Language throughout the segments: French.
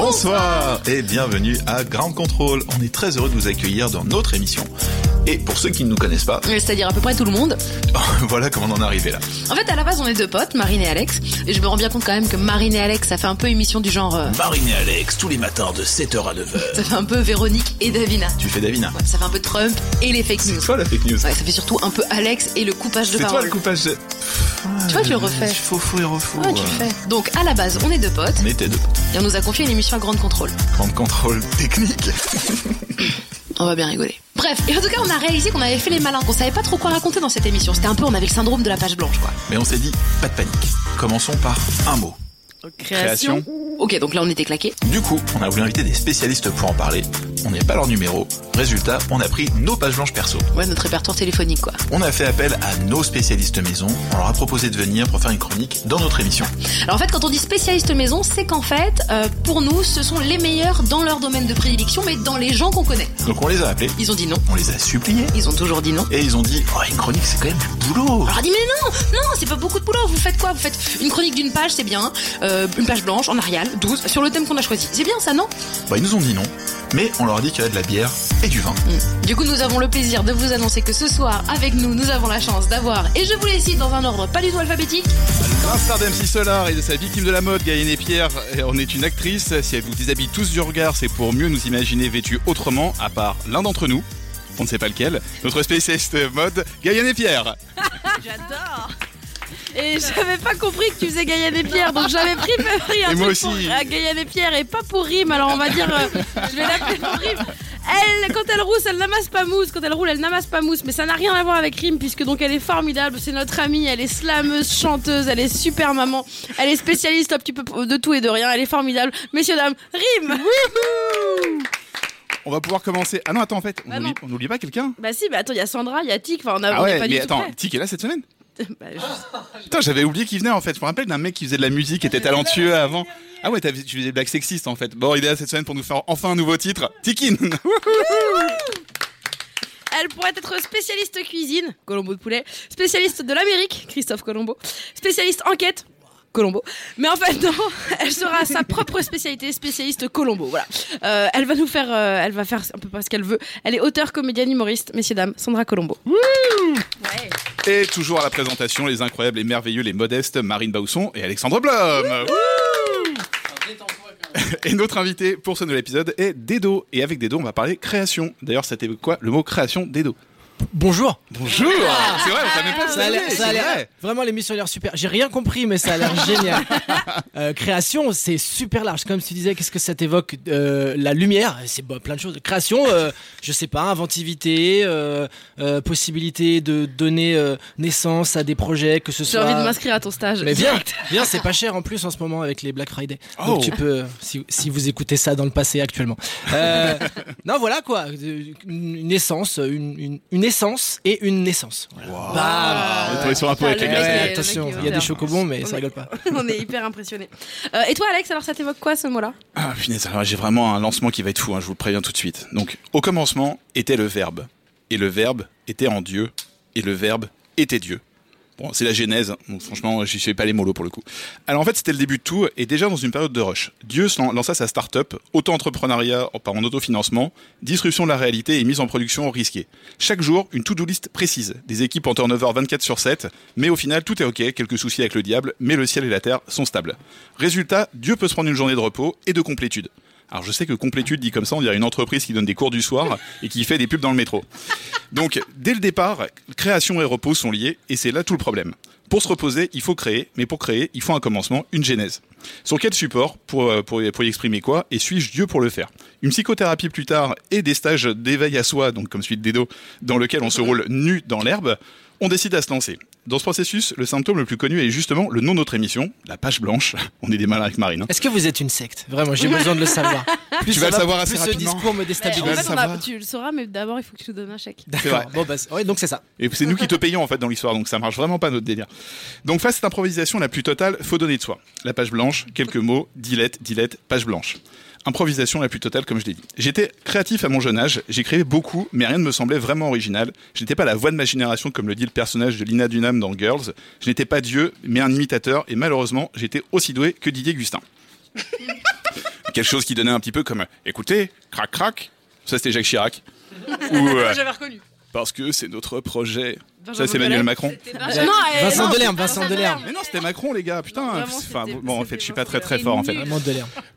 Bonsoir et bienvenue à Ground Control. On est très heureux de vous accueillir dans notre émission. Et pour ceux qui ne nous connaissent pas, C'est-à-dire à peu près tout le monde. voilà comment on en est arrivé là. En fait, à la base, on est deux potes, Marine et Alex. Et je me rends bien compte quand même que Marine et Alex, ça fait un peu émission du genre... euh, Marine et Alex, tous les matins de 7h à 9h. ça fait un peu Véronique et Davina. Tu fais Davina. Ouais, ça fait un peu Trump et les fake news. C'est toi la fake news. Ouais, ça fait surtout un peu Alex et le coupage de C'est toi parole. le coupage. de- Tu vois, je le refais. Faux, faux et refaux. Ouais, tu le fais. Donc, à la base, on est deux potes. On était deux. Et on nous a confié une émission à grande contrôle. Grand contrôle technique. On va bien rigoler. Bref, et en tout cas, on a réalisé qu'on avait fait les malins, qu'on savait pas trop quoi raconter dans cette émission. C'était un peu, on avait le syndrome de la page blanche, quoi. Mais on s'est dit, pas de panique. Commençons par un mot. Création. Ok, donc là, on était claqués. Du coup, on a voulu inviter des spécialistes pour en parler. On n'est pas leur numéro. Résultat, on a pris nos pages blanches perso. Ouais, notre répertoire téléphonique, quoi. On a fait appel à nos spécialistes maison. On leur a proposé de venir pour faire une chronique dans notre émission. Alors en fait, quand on dit spécialiste maison, c'est qu'en fait, euh, pour nous, ce sont les meilleurs dans leur domaine de prédilection, mais dans les gens qu'on connaît. Donc on les a appelés, Ils ont dit non. on les a suppliés. Ils ont toujours dit non. Et ils ont dit, oh, une chronique, c'est quand même du boulot. Alors on a dit mais non, non, c'est pas beaucoup de boulot. Vous faites quoi? Vous faites une chronique d'une page, c'est bien. Euh, une page blanche en Arial, 12, sur le thème qu'on a choisi. C'est bien ça, non? Bah, ils nous ont dit non. Mais on leur a dit qu'il y avait de la bière et du vin. Du coup, nous avons le plaisir de vous annoncer que ce soir, avec nous, nous avons la chance d'avoir, et je vous les cite dans un ordre pas du tout alphabétique, L'instar d'MC Solar et de sa victime de la mode, Gaëlle Pierre, en est une actrice. Si elle vous déshabille tous du regard, c'est pour mieux nous imaginer vêtus autrement, à part l'un d'entre nous. On ne sait pas lequel. Notre spécialiste mode, Gaëlle Pierre. J'adore Et j'avais pas compris que tu faisais Gaïa et Pierre, donc j'avais pris, pris un Et moi truc pour aussi. à Gaïa et Pierre et pas pour rime, alors on va dire, euh, je vais l'appeler pour rime. Elle, quand elle rousse, elle n'amasse pas mousse. Quand elle roule, elle n'amasse pas mousse. Mais ça n'a rien à voir avec rime, puisque donc elle est formidable. C'est notre amie. Elle est slameuse, chanteuse. Elle est super maman. Elle est spécialiste un petit peu de tout et de rien. Elle est formidable. Messieurs, dames, rime On va pouvoir commencer. Ah non, attends, en fait, on Bah n'oublie- on pas quelqu'un Bah si, bah attends, il y a Sandra, il y a Tic. Enfin, on a Ah on ouais, pas du mais tout attends. Tic est là cette semaine Bah, je- Putain, j'avais oublié qu'il venait en fait. Je me rappelle d'un mec qui faisait de la musique, qui était talentueux avant. Ah ouais, tu faisais des blagues sexistes en fait. Bon, il est là cette semaine pour nous faire enfin un nouveau titre. Tikin Elle pourrait être spécialiste cuisine, Colombo de poulet, spécialiste de l'Amérique, Christophe Colombo, spécialiste enquête, Colombo. Mais en fait, non, elle sera sa propre spécialité, spécialiste Colombo. Voilà. Euh, elle va nous faire, euh, elle va faire un peu pas ce qu'elle veut. Elle est auteure, comédienne, humoriste, messieurs dames, Sandra Colombo. Et toujours à la présentation, les incroyables, les merveilleux, les modestes, Marine Bausson et Alexandre Blum. Et notre invité pour ce nouvel épisode est Dedo. Et avec Dedo, on va parler création. D'ailleurs, c'était quoi le mot création Dedo? Bonjour. Bonjour C'est vrai, on savait pas Ça a l'air, ça a l'air- vraiment l'émission a l'air super. J'ai rien compris, mais ça a l'air génial. Euh, création, c'est super large. Comme tu disais, qu'est-ce que ça t'évoque Euh, La lumière, c'est bah, plein de choses. Création, euh, je sais pas, inventivité, euh, euh, possibilité de donner euh, naissance à des projets, que ce J'ai soit. envie de m'inscrire à ton stage. Mais viens, viens, c'est pas cher en plus en ce moment avec les Black Friday. Oh. Donc tu peux, si, si vous écoutez ça dans le passé actuellement. Euh, non, voilà quoi, une essence, une, une, une essence et une naissance. Voilà. Bam. On est tombé sur un poète, les le gars. mec Ouais, est- attention, il y a des chocobons, mais On ça est- rigole pas. On est hyper impressionnés. Euh, et toi, Alex, alors ça t'évoque quoi ce mot-là? Ah, punaise, alors j'ai vraiment un lancement qui va être fou, hein, je vous le préviens tout de suite. Donc, au commencement était le Verbe. Et le Verbe était en Dieu. Et le Verbe était Dieu. Bon, c'est la genèse, donc franchement, je sais pas les molos pour le coup. Alors en fait, c'était le début de tout, et déjà dans une période de rush. Dieu lança sa start-up, auto-entrepreneuriat en autofinancement, disruption de la réalité et mise en production risquée. Chaque jour, une to-do list précise, des équipes en turnover 24 sur 7, mais au final, tout est ok, quelques soucis avec le diable, mais le ciel et la terre sont stables. Résultat, Dieu peut se prendre une journée de repos et de complétude. Alors je sais que complétude dit comme ça, on dirait une entreprise qui donne des cours du soir et qui fait des pubs dans le métro. Donc dès le départ, création et repos sont liés et c'est là tout le problème. Pour se reposer, il faut créer, mais pour créer, il faut un commencement, une genèse. Sur quel support pour, euh, pour, y exprimer quoi Et suis-je Dieu pour le faire? Une psychothérapie plus tard et des stages d'éveil à soi, donc comme de Dedo, dans lequel on se roule nu dans l'herbe, on décide à se lancer. Dans ce processus, le symptôme le plus connu est justement le nom de notre émission, la page blanche. On est des malins avec Marine. hein. Est-ce que vous êtes une secte? Vraiment, j'ai besoin de le savoir. Plus Tu ça vas le va, savoir plus assez ce rapidement. discours me déstabilise. en fait, le on a- tu le sauras, mais d'abord, il faut que tu nous donnes un chèque. D'accord. Bon, bah, ouais, donc c'est ça. Et c'est nous qui te payons en fait dans l'histoire, donc ça marche vraiment pas notre délire. Donc face à cette improvisation la plus totale, faut donner de soi. La page blanche, quelques mots, dilette, dilette, page blanche. Improvisation la plus totale, comme je l'ai dit. J'étais créatif à mon jeune âge, j'ai créé beaucoup, mais rien ne me semblait vraiment original. Je n'étais pas la voix de ma génération, comme le dit le personnage de Lina Dunham dans Girls. Je n'étais pas Dieu, mais un imitateur, et malheureusement, j'étais aussi doué que Didier Gustin. Quelque chose qui donnait un petit peu comme écoutez, crac crac. Ça c'était Jacques Chirac. Ou euh, J'avais reconnu. Parce que c'est notre projet. Ça c'est Emmanuel. Macron. Non, Vincent Delerme, Vincent Delerme. Mais non, c'était Macron, les gars, putain. Enfin, bon, en fait, je suis pas très très fort, en fait.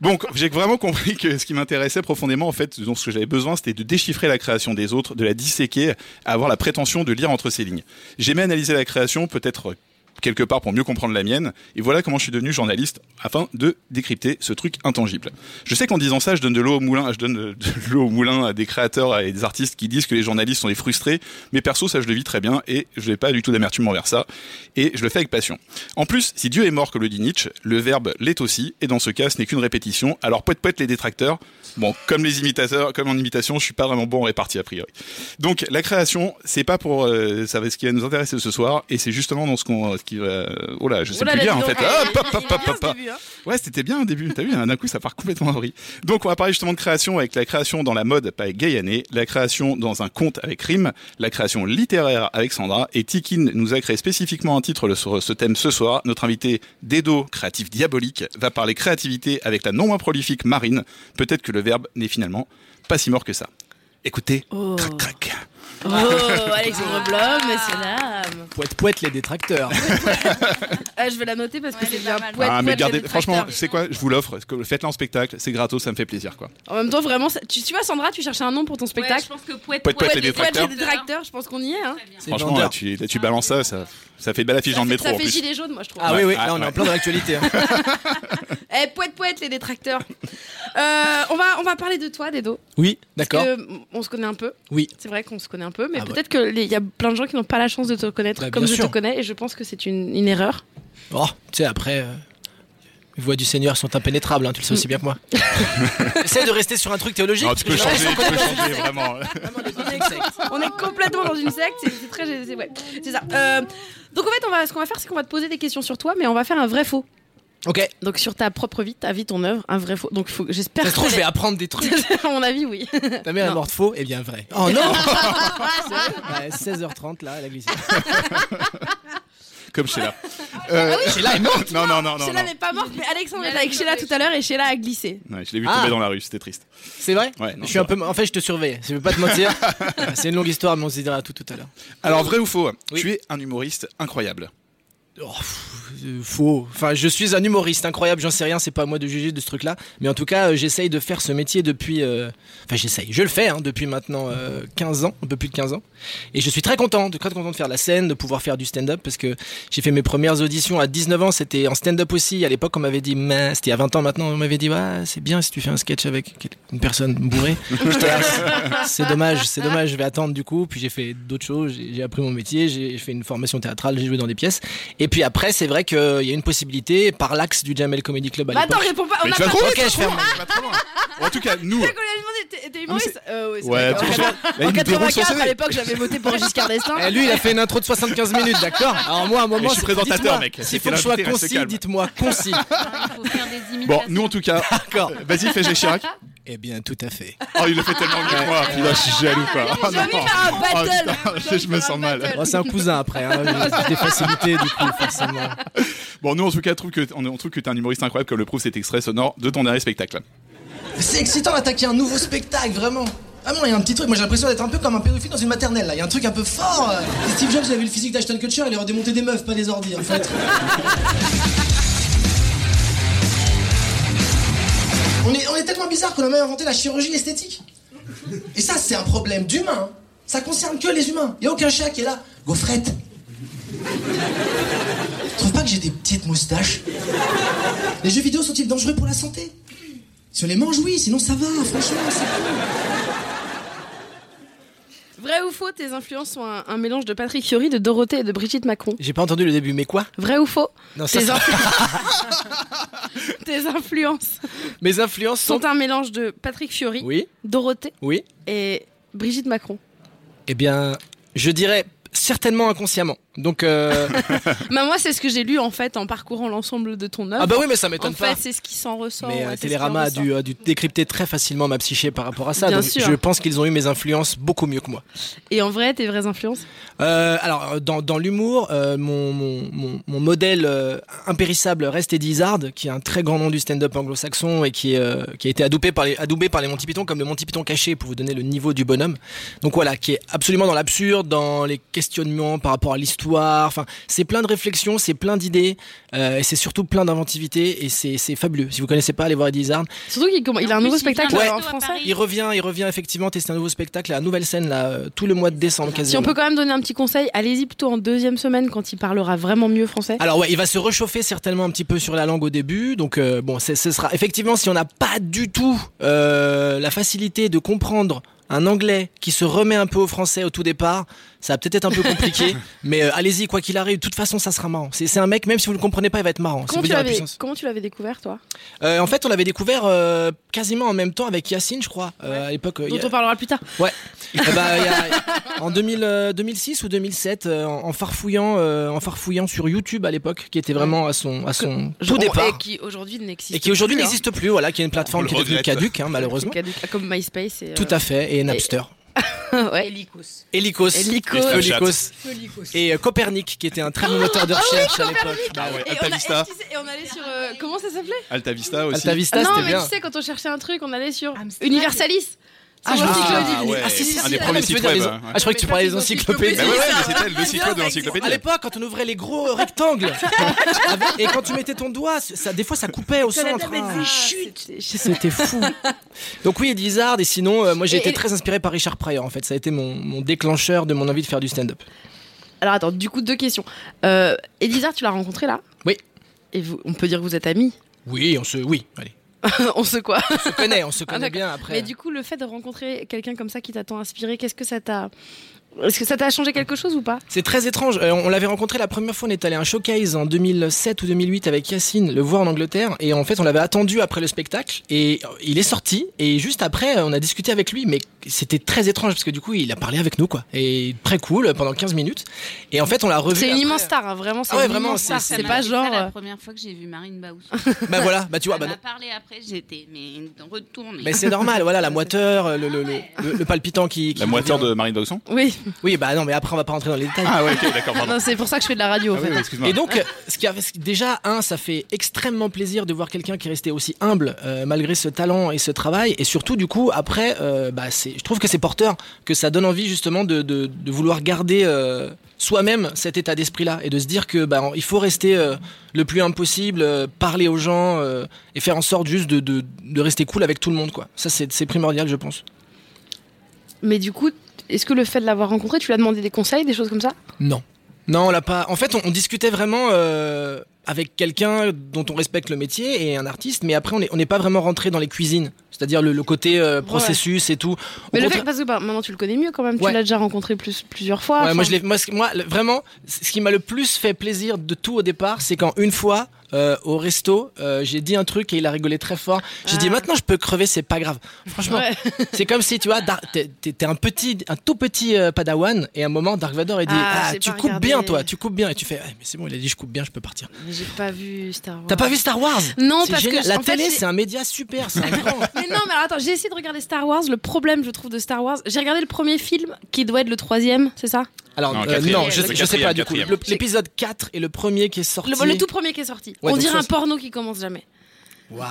Donc, j'ai vraiment compris que ce qui m'intéressait profondément, en fait, donc ce que j'avais besoin, c'était de déchiffrer la création des autres, de la disséquer, avoir la prétention de lire entre ces lignes. J'aimais analyser la création, peut-être quelque part pour mieux comprendre la mienne, et voilà comment je suis devenu journaliste afin de décrypter ce truc intangible. Je sais qu'en disant ça, je donne de l'eau au moulin, je donne de, l'eau au moulin à des créateurs et des artistes qui disent que les journalistes sont des frustrés, mais perso, ça je le vis très bien et je n'ai pas du tout d'amertume envers ça, et je le fais avec passion. En plus, si Dieu est mort, comme le dit Nietzsche, le verbe l'est aussi, et dans ce cas, ce n'est qu'une répétition. Alors, poète poète les détracteurs. Bon, comme les imitateurs, comme en imitation, je suis pas vraiment bon en répartie a priori. Donc, la création, c'est pas pour, euh, ça va ce qui va nous intéresser ce soir, et c'est justement dans ce qu'on, qui va, oh là, je sais Oh là plus bien en fait. Hop, hop, hop, hop, hop, hein. Ouais, c'était bien au début. T'as vu, d'un coup, ça part complètement en vrille. Donc, on va parler justement de création avec la création dans la mode avec Gaïané, la création dans un conte avec Rim, la création littéraire avec Sandra, et Tikin nous a créé spécifiquement un titre sur ce thème ce soir. Notre invité Dedo, créatif diabolique, va parler créativité avec la non moins prolifique Marine. Peut-être que le verbe n'est finalement pas si mort que ça. Écoutez, Oh. crac crac. Oh, Alexandre Blum, messieurs dames. Poète poète les détracteurs. Ah, je vais la noter parce que c'est bien. ah, poète, mais poète, gardez, les franchement, détracteurs. c'est quoi Je vous l'offre. Faites-le en spectacle, c'est gratos, ça me fait plaisir, quoi. En même temps, vraiment, ça- tu, tu vois, Sandra, tu cherchais un nom pour ton spectacle. je pense que poète, Poète, poète, les Poète, détracteurs. les détracteurs, je pense qu'on y est. Hein. Franchement, là, tu, là, tu balances ça, ça, ça fait belle affiche dans le métro Ça en fait plus. gilet jaune, moi, je trouve. Ah oui, oui, Ah, là on est ouais. en plein dans l'actualité. hein. Eh, poète, poète, les détracteurs. Euh, on, va, on va parler de toi, Dedo. Oui, d'accord. on se connaît un peu. Oui. C'est vrai qu'on se connaît un peu, mais Ah peut-être qu'il y a plein de gens qui n'ont pas la chance de te connaître Bah, comme je sûr. te connais, et je pense que c'est une, une erreur. Oh, tu sais, après, euh, les voix du Seigneur sont impénétrables, hein, tu le sais aussi bien que moi. Essaye de rester sur un truc théologique. Non, tu peux changer, tu reste peux encore changer, vraiment. On est complètement dans une secte, c'est très. C'est ouais, ça. Euh, donc en fait, on va, ce qu'on va faire, c'est qu'on va te poser des questions sur toi, mais on va faire un vrai faux. Ok, Donc sur ta propre vie, ta vie, ton œuvre, un vrai faux. Donc faut, j'espère. ça se que trouve, je vais apprendre des trucs. à mon avis, oui. Ta mère est morte faux, et bien vrai. Oh non Ouais, 16h30 là, elle a glissé. Comme Sheila. Euh, Sheila est morte Non, non, non, non. Sheila n'est pas morte, mais Alexandre était avec Sheila tout à l'heure et Sheila a glissé. Ouais, je l'ai vu Ah. tomber dans la rue, c'était triste. C'est vrai Ouais, non, Je suis un peu. En fait, je te surveille. Je vais pas te mentir. C'est une longue histoire, mais on se dira tout tout à l'heure. Alors, vrai ou faux Oui. Tu es un humoriste incroyable. Oh, euh, faux. Enfin, je suis un humoriste incroyable, j'en sais rien, c'est pas à moi de juger de ce truc-là. Mais en tout cas, euh, j'essaye de faire ce métier depuis. euh, Enfin, j'essaye, je le fais hein, depuis maintenant euh, 15 ans, un peu plus de 15 ans. Et je suis très content, très content de faire de la scène, de pouvoir faire du stand-up parce que j'ai fait mes premières auditions à 19 ans, c'était en stand-up aussi. À l'époque, on m'avait dit, mais c'était il y a 20 ans maintenant, on m'avait dit, ouais, c'est bien si tu fais un sketch avec une personne bourrée. C'est- dommage, c'est dommage, je vais attendre du coup. Puis j'ai fait d'autres choses, j'ai j'ai appris mon métier, j'ai fait une formation théâtrale, j'ai joué dans des pièces. Et puis après, c'est vrai qu'il y a une possibilité par l'axe du Jamel Comedy Club à Bah attends, réponds pas. On Mais a tu vas pas trop Ok, je ferme. En tout cas, nous. C'est qu'on lui a demandé, t'es- humoriste Euh, ouais, c'est Ouais, En son 84, CV. à l'époque, j'avais voté pour Giscard d'Estaing. Eh, lui, il a fait une intro de 75 minutes, d'accord? Alors moi, à un moment, Mais je suis c'est- présentateur, dites-moi, mec. S'il faut que je sois concis, dites-moi concis. Bon, nous en tout cas. D'accord. Vas-y, fais Jacques Chirac. Eh bien, tout à fait. Oh, il le fait tellement mieux que moi. Putain, je suis jaloux, quoi. Oh, envie de non. faire un Oh, putain, je me sens mal. Oh, c'est un cousin après, hein. j'ai des facilités du coup, forcément. Bon, nous en tout cas, trouve que, on, on trouve que t'es un humoriste incroyable, comme le prouve cet extrait sonore de ton dernier spectacle. C'est excitant d'attaquer un nouveau spectacle, vraiment. Vraiment, il y a un petit truc. Moi, j'ai l'impression d'être un peu comme un pédophile dans une maternelle, là. Il y a un truc un peu fort. Steve Jobs il avait le physique d'Ashton Kutcher, il aurait démonté des meufs, pas des ordi, en fait. On est, tellement bizarre qu'on a même inventé la chirurgie esthétique. Et ça, c'est un problème d'humain. Ça concerne que les humains. Y a aucun chat qui est là. Gaufrette. Tu trouves pas que j'ai des petites moustaches? Les jeux vidéo sont-ils dangereux pour la santé? Si on les mange, oui, sinon ça va, franchement, c'est cool. Vrai ou faux, tes influences sont un, un mélange de Patrick Fiori, de Dorothée et de Brigitte Macron. J'ai pas entendu le début, mais quoi? Vrai ou faux? Non, ça, tes, ça- influ- tes influences Mes influences sont. sont un mélange de Patrick Fiori, Oui, Dorothée oui. et Brigitte Macron. Eh bien, je dirais certainement inconsciemment. Donc, euh... Bah moi, c'est ce que j'ai lu en fait en parcourant l'ensemble de ton œuvre. ah bah oui, mais ça en m'étonne fait, pas. c'est ce qui s'en ressort. Mais ouais, euh, Télérama en a dû, a dû décrypter très facilement ma psyché par rapport à ça. Bien donc sûr. je pense qu'ils ont eu mes influences beaucoup mieux que moi. Et en vrai, tes vraies influences Euh, alors, dans, dans l'humour, euh, mon, mon, mon, mon modèle impérissable reste Eddie Izzard, qui est un très grand nom du stand-up anglo-saxon et qui, qui a été adoubé par, les, adoubé par les Monty Python comme le Monty Python caché pour vous donner le niveau du bonhomme. Donc voilà, qui est absolument dans l'absurde, dans les questionnements par rapport à l'histoire. Enfin, c'est plein de réflexions, c'est plein d'idées euh, et c'est surtout plein d'inventivité et c'est fabuleux. Si vous connaissez pas, allez voir Eddie Izzard. Surtout qu'il il a un nouveau spectacle Ouais. en français. Il revient, il revient effectivement tester un nouveau spectacle, la nouvelle scène là, euh, tout le mois de décembre Si quasiment. on peut quand même donner un petit conseil, allez-y plutôt en deuxième semaine quand il parlera vraiment mieux français. Alors ouais, il va se réchauffer certainement un petit peu sur la langue au début. Donc euh, bon, ce sera effectivement si on n'a pas du tout euh, la facilité de comprendre un anglais qui se remet un peu au français au tout départ, ça va peut-être être un peu compliqué. mais euh, allez-y, quoi qu'il arrive, de toute façon, ça sera marrant. C'est c'est un mec, même si vous le comprenez pas, il va être marrant. Comment tu, l'avais, puissance. comment tu l'avais découvert toi? Euh, en fait, on l'avait découvert euh, quasiment en même temps avec Yacine, je crois, euh, à l'époque. euh, il Dont a- on parlera plus tard. Ouais. Eh ben, il y a- en 2000, euh, 2006 ou 2007, euh, en, en farfouillant, euh, en farfouillant sur YouTube à l'époque, qui était vraiment à son, à son tout départ. Et qui aujourd'hui n'existe Et qui aujourd'hui plus, hein. n'existe plus, voilà, qui est une plateforme qui est devenue caduque, hein, malheureusement. Caduc, Comme MySpace. Et, Tout à fait, et Napster. Et Lycos. Et Lycos. Et euh, Copernic, qui était un très bon moteur de recherche à l'époque. Bah ouais. Et on, et allait sur. euh, comment ça s'appelait? Alta Vista aussi. Vista, Non, mais bien. tu sais, quand on cherchait un truc, on allait sur. Universalis. Ah, je me suis l'encyclopédie. Ah ouais, Ah, si, si, un si, des ah, premiers sites web. les-. Ah, je croyais que tu parlais des encyclopédies. Bah ouais, ouais, mais c'était le site web de l'encyclopédie. À l'époque, quand on ouvrait les gros rectangles, avec- et quand tu mettais ton doigt, ça, des fois ça coupait au centre. Ah, Chut. C'était fou. Donc oui, Eddie Izzard, et sinon, euh, moi j'ai été très inspiré par Richard Pryor. En fait, ça a été mon, mon déclencheur de mon envie de faire du stand-up. Alors attends, du coup, deux questions. Euh, Elisa, tu l'as rencontré là? Oui. Et vous, on peut dire que vous êtes amis? Oui, on se, oui, allez, On se quoi on se connaît, on se Ah, connaît bien après. Mais du coup, le fait de rencontrer quelqu'un comme ça qui t'a tant inspiré, qu'est-ce que ça t'a. Est-ce que ça t'a changé quelque chose ou pas? C'est très étrange. Euh, on l'avait rencontré la première fois, on est allé à un showcase en 2007 ou 2008 avec Yacine, le voir en Angleterre. Et en fait, on l'avait attendu après le spectacle. Et il est sorti. Et juste après, on a discuté avec lui. Mais c'était très étrange parce que du coup, il a parlé avec nous, quoi. Et très cool euh, pendant 15 minutes. Et en fait, on l'a revu. C'est une après. immense star, hein, vraiment. C'est Ah ouais, une vraiment, immense c'est- pas genre. ça euh, la première fois que j'ai vu Marine Baous. Bah voilà, bah tu vois. Bah, m'a parlé après, j'étais mais retournée. mais c'est normal, voilà, la moiteur, le, le, le, le- le palpitant qui. qui La moiteur de Marine Bausson Oui, Oui, bah non, mais après, on va pas rentrer dans les détails. Ah ouais, ok, d'accord, c'est pour ça que je fais de la radio en Ah fait. oui, oui, excuse-moi. Et donc, euh, ce qui a, déjà, un, ça fait extrêmement plaisir de voir quelqu'un qui est resté aussi humble euh, malgré ce talent et ce travail. Et surtout, du coup, après, euh, bah, c'est, je trouve que c'est porteur, que ça donne envie justement de, de, de vouloir garder euh, soi-même cet état d'esprit-là et de se dire que bah, il faut rester euh, le plus humble possible, euh, parler aux gens euh, et faire en sorte juste de, rester cool avec tout le monde. Quoi. Ça, c'est, primordial, je pense. Mais du coup, est-ce que le fait de l'avoir rencontré, tu lui as demandé des conseils, des choses comme ça? Non. Non, on l'a pas. En fait, on, on discutait vraiment avec quelqu'un dont on respecte le métier et un artiste, mais après, on n'est on pas vraiment rentré dans les cuisines, c'est-à-dire le, le côté euh, processus et tout. Mais le fait, parce que bah, maintenant tu le connais mieux quand même, tu l'as déjà rencontré plus, plusieurs fois. Ouais, moi, je moi, vraiment, ce qui m'a le plus fait plaisir de tout au départ, c'est quand une fois, euh, au resto, euh, j'ai dit un truc et il a rigolé très fort. J'ai dit Ah. maintenant je peux crever, c'est pas grave. Franchement, Ouais. c'est comme si tu vois, t'es un petit, un tout petit euh, Padawan et à un moment Dark Vador il dit Ah, ah, tu coupes regardé. bien toi, tu coupes bien et tu fais Ah, mais c'est bon, il a dit je coupe bien, je peux partir. Mais j'ai pas vu Star Wars. T'as pas vu Star Wars Non, parce génial. que la télé c'est un média super, c'est un grand. Mais non, mais alors attends, j'ai essayé de regarder Star Wars. Le problème, je trouve, de Star Wars, j'ai regardé le premier film qui doit être le troisième, c'est ça? Alors Non, euh, non, je, je sais pas du coup. L'épisode 4 est le premier qui est sorti. le, le tout premier qui est sorti. Ouais, On dirait un porno qui commence jamais. Waouh.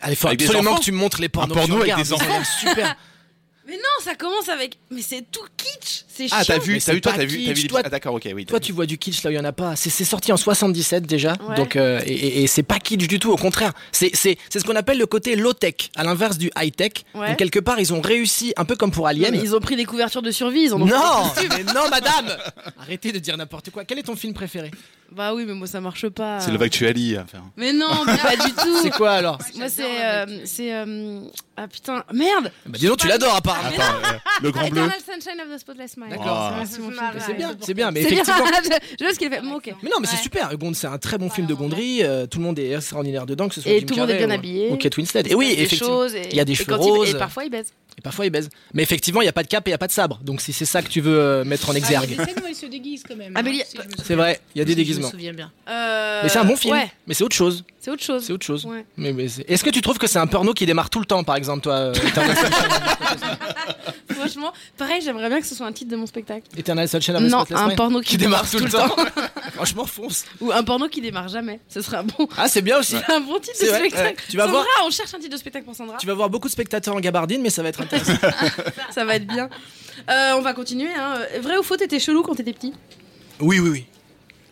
Allez, faut Avec absolument enfants que tu me montres les pornos Un porno avec regardes, des l'air super. Mais non, ça commence avec. Mais c'est tout kitsch. C'est Ah, t'as vu, Mais t'as vu, toi, t'as vu, t'as vu Toi- Ah, d'accord, ok, oui. t'as Toi, vu. tu vois du kitsch là, il y en a pas. C'est c'est sorti en 77 déjà, Ouais. donc euh, et, et- et c'est pas kitsch du tout. Au contraire, c'est c'est c'est ce qu'on appelle le côté low tech, à l'inverse du high tech. Ouais. Donc quelque part, ils ont réussi, un peu comme pour Non, Alien. mais ils ont pris des couvertures de survie, ils en ont Non, mais non, madame. Arrêtez de dire n'importe quoi. Quel est ton film préféré? Bah oui, mais moi ça marche pas. C'est le Actually. Enfin. Mais non, mais pas du tout. C'est quoi alors? Moi c'est. euh, c'est. euh, Ah putain, merde Bah dis donc, tu l'adores apparemment. Attends, euh, le grand bleu. Sunshine of the Spotless. D'accord. Ah. C'est préféré. C'est bien, c'est bien, mais C'est bien, effectivement. je vois ce qu'il a fait. Bon. Mais non, mais c'est super. C'est un très bon film de Gondry. euh, tout le monde est extraordinaire dedans, que ce soit Et Jim tout le monde est Carrey bien ou- habillé. ou Kate Winslet. Et oui, effectivement. Il y a des cheveux roses. Et parfois il baise. Et parfois, il baise. Mais effectivement, il n'y a pas de cap et il n'y a pas de sabre. Donc, si c'est ça que tu veux euh, mettre en Ah, il y a exergue. des scènes où il se déguise quand même. Ah, hein, si C'est vrai, il y a des si déguisements. Je me souviens bien. Euh, Mais c'est un bon film. Ouais, Mais c'est autre chose. c'est autre chose. C'est autre chose. Ouais. Mais, mais Est-ce que tu trouves que c'est un porno qui démarre tout le temps, par exemple, toi euh, Franchement, pareil, j'aimerais bien que ce soit un titre de mon spectacle. Eternal Sunshine of the Non, Spotless un porno qui, qui démarre tout le temps. temps. Franchement, fonce. Ou un porno qui démarre jamais. Ce serait un bon, Ah, c'est bien aussi. un bon titre de vrai, spectacle. ouais. Tu vas Sandra, voir- on cherche un titre de spectacle pour Sandra. Tu vas voir beaucoup de spectateurs en gabardine, mais ça va être intéressant. Ça va être bien. Euh, on va continuer. Hein. Vrai ou faux, t'étais chelou quand t'étais petit? Oui, oui, oui.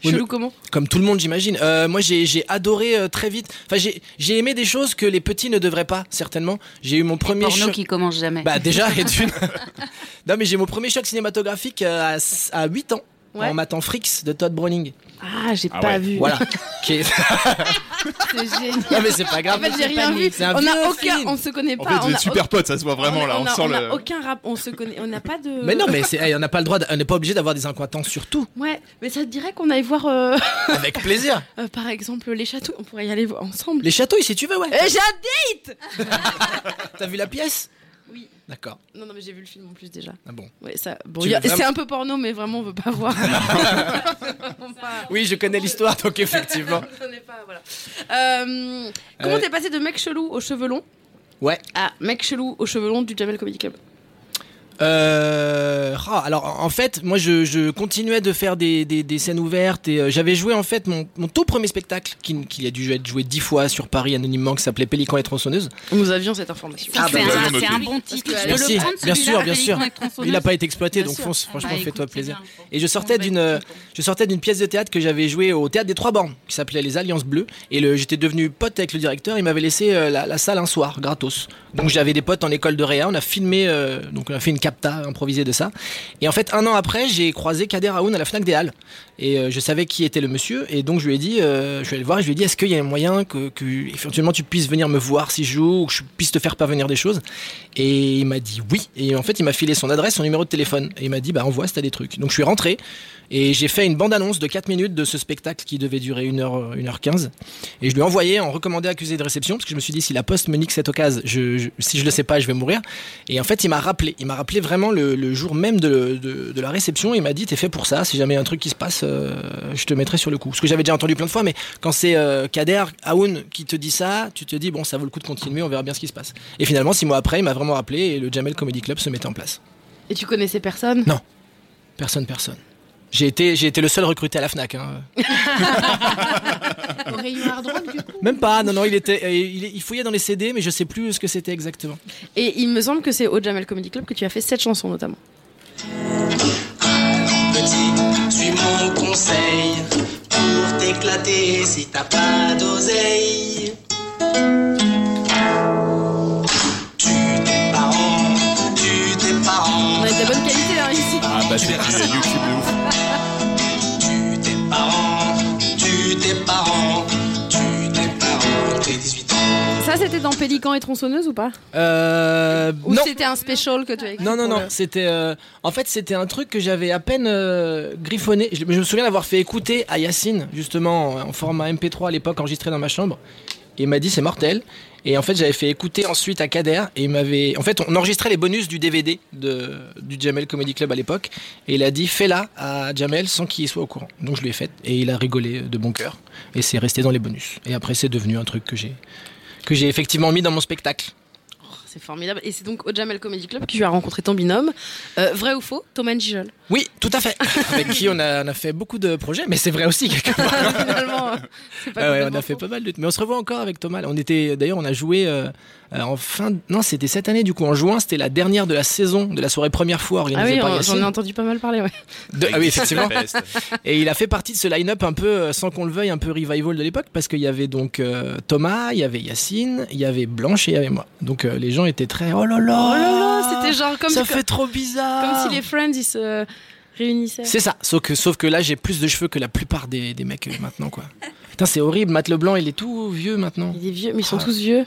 Chelou comment Comme tout le monde, j'imagine. Euh, moi, j'ai j'ai adoré euh, très vite. Enfin, j'ai j'ai aimé des choses que les petits ne devraient pas, certainement. J'ai eu mon premier choc. qui commence jamais. Bah déjà, et d'une. non mais j'ai mon premier choc cinématographique euh, à, à 8 ans. Ouais. En matant Fricks de Todd Browning. Ah, j'ai Ah pas ouais. vu. Voilà. C'est génial. non mais c'est pas grave. En fait, j'ai rien vu. On a aucun, film. on se connaît En pas. fait, on vous a êtes super potes, ça se voit vraiment on a- là. on On a, sent on le. a aucun rap, on se connaît, on n'a pas de. Mais non mais c'est- hey, on n'a pas le droit, de- on n'est pas obligé d'avoir des incointances sur tout. Ouais, mais ça te dirait qu'on aille voir, euh, Avec plaisir. euh, par exemple, les châteaux. On pourrait y aller ensemble. Les châteaux, si tu veux, ouais. Eh, j'ai un date T'as vu la pièce? D'accord. Non, non, mais j'ai vu le film en plus déjà. Ah bon. Ouais, ça. Bon, a- vraiment- c'est un peu porno, mais vraiment, on veut pas voir. Pas- Oui, je connais l'histoire, donc effectivement. pas, voilà. Euh, comment Euh, t'es passé de mec chelou aux cheveux longs Ouais. à mec chelou aux cheveux longs du Jamel Comedy Club? Euh, ah, alors en fait, moi je, je continuais de faire des, des, des scènes ouvertes et euh, j'avais joué en fait mon, mon tout premier spectacle qui, qui a dû être joué dix fois sur Paris anonymement qui s'appelait Pélican et tronçonneuse. Nous avions cette information. C'est bah, un, bah, c'est un bon titre. Merci, le prendre, bien sûr, bien sûr. Il n'a pas été exploité, Bien donc sûr. fonce, franchement, Bah, fais-toi plaisir. Et je sortais d'une, euh, je sortais d'une pièce de théâtre que j'avais jouée au théâtre des Trois Bornes, qui s'appelait Les Alliances Bleues. Et le, j'étais devenu pote avec le directeur. Il m'avait laissé euh, la, la salle un soir, gratos. Donc j'avais des potes en école de réa. On a filmé, euh, donc on a fait une capta improvisée de ça. Et en fait, un an après, j'ai croisé Kader Aoun à la Fnac des Halles. Et euh, je savais qui était le monsieur. Et donc je lui ai dit, euh, je suis allé le voir et je lui ai dit, est-ce qu'il y a un moyen que, que éventuellement tu puisses venir me voir si je joue ou que je puisse te faire parvenir des choses? Et il m'a dit oui. Et en fait, il m'a filé son adresse, son numéro de téléphone. Et il m'a dit, bah envoie si t'as des trucs. Donc je suis rentré. Et j'ai fait une bande-annonce de 4 minutes de ce spectacle qui devait durer 1h, 1h15. Et je lui ai envoyé en recommandé accusé de réception, parce que je me suis dit, si la poste me nique cette occasion, je, je- si je le sais pas, je vais mourir. Et en fait, il m'a rappelé. Il m'a rappelé vraiment le, jour même de, la réception. Il m'a dit, t'es fait pour ça. Si jamais un truc qui se passe, je te mettrai sur le coup. Ce que j'avais déjà entendu plein de fois, mais quand c'est euh, Kader, Aoun qui te dit ça, tu te dis, bon, ça vaut le coup de continuer, on verra bien ce qui se passe. Et finalement, six mois après, il m'a vraiment rappelé et le Jamel Comedy Club se mettait en place. Et tu connaissais personne? Non. Personne, personne. J'ai été, j'ai été le seul recruté à la Fnac. hein. Au rayon hard rock, du coup? Même pas, non, non, il était, euh, il, il fouillait dans les CD, mais je sais plus ce que c'était exactement. Et il me semble que c'est au Jamel Comedy Club que tu as fait cette chanson notamment. Pour t'éclater si t'as pas d'oseille. Tu tes parents, tu tes parents. On a de la bonne qualité hein, ici. Ah bah c'est du YouTube de ouf. Tu tes parents, tu tes parents, tu tes parents. T'es 18 ans. Ça, c'était dans Pélican et tronçonneuse ou pas Euh, Ou non. c'était un special que tu as écrit Non, non, non, le- c'était. euh, en fait, c'était un truc que j'avais à peine euh, griffonné. Je, je me souviens d'avoir fait écouter à Yacine, justement, en, en format MP3 à l'époque, enregistré dans ma chambre. Et il m'a dit c'est mortel. Et en fait, j'avais fait écouter ensuite à Kader. Et il m'avait. En fait, on enregistrait les bonus du DVD de, du Jamel Comedy Club à l'époque. Et il a dit fais-la à Jamel sans qu'il soit au courant. Donc je lui ai fait. Et il a rigolé de bon cœur. Et c'est resté dans les bonus. Et après, c'est devenu un truc que j'ai que j'ai effectivement mis dans mon spectacle. C'est formidable. Et c'est donc au Jamel Comedy Club que tu as rencontré ton binôme. Euh, vrai ou faux, Thomas Gijol? Oui, tout à fait. Avec qui on a, on a fait beaucoup de projets, mais c'est vrai aussi quelque part. Finalement, c'est pas Ah ouais, on a fait faux. pas mal de. Mais on se revoit encore avec Thomas. On était d'ailleurs, on a joué euh, euh, en fin. de- Non, c'était cette année du coup en juin. C'était la dernière de la saison de la soirée première fois Ah organisée oui, par on- Yacine. j'en ai entendu pas mal parler, ouais. De- ah oui, effectivement. Et il a fait partie de ce line-up un peu, sans qu'on le veuille, un peu revival de l'époque, parce qu'il y avait donc euh, Thomas, il y avait Yacine, il y avait Blanche et il y avait moi. Donc euh, les gens étaient très oh là là, Oh là là, c'était genre comme, ça fait trop bizarre. comme si les Friends ils se réunissaient. C'est ça, sauf que, sauf que là j'ai plus de cheveux que la plupart des, des mecs euh, maintenant quoi. Putain, c'est horrible, Matt Leblanc il est tout vieux maintenant. Il est vieux, mais ils sont Ah. tous vieux.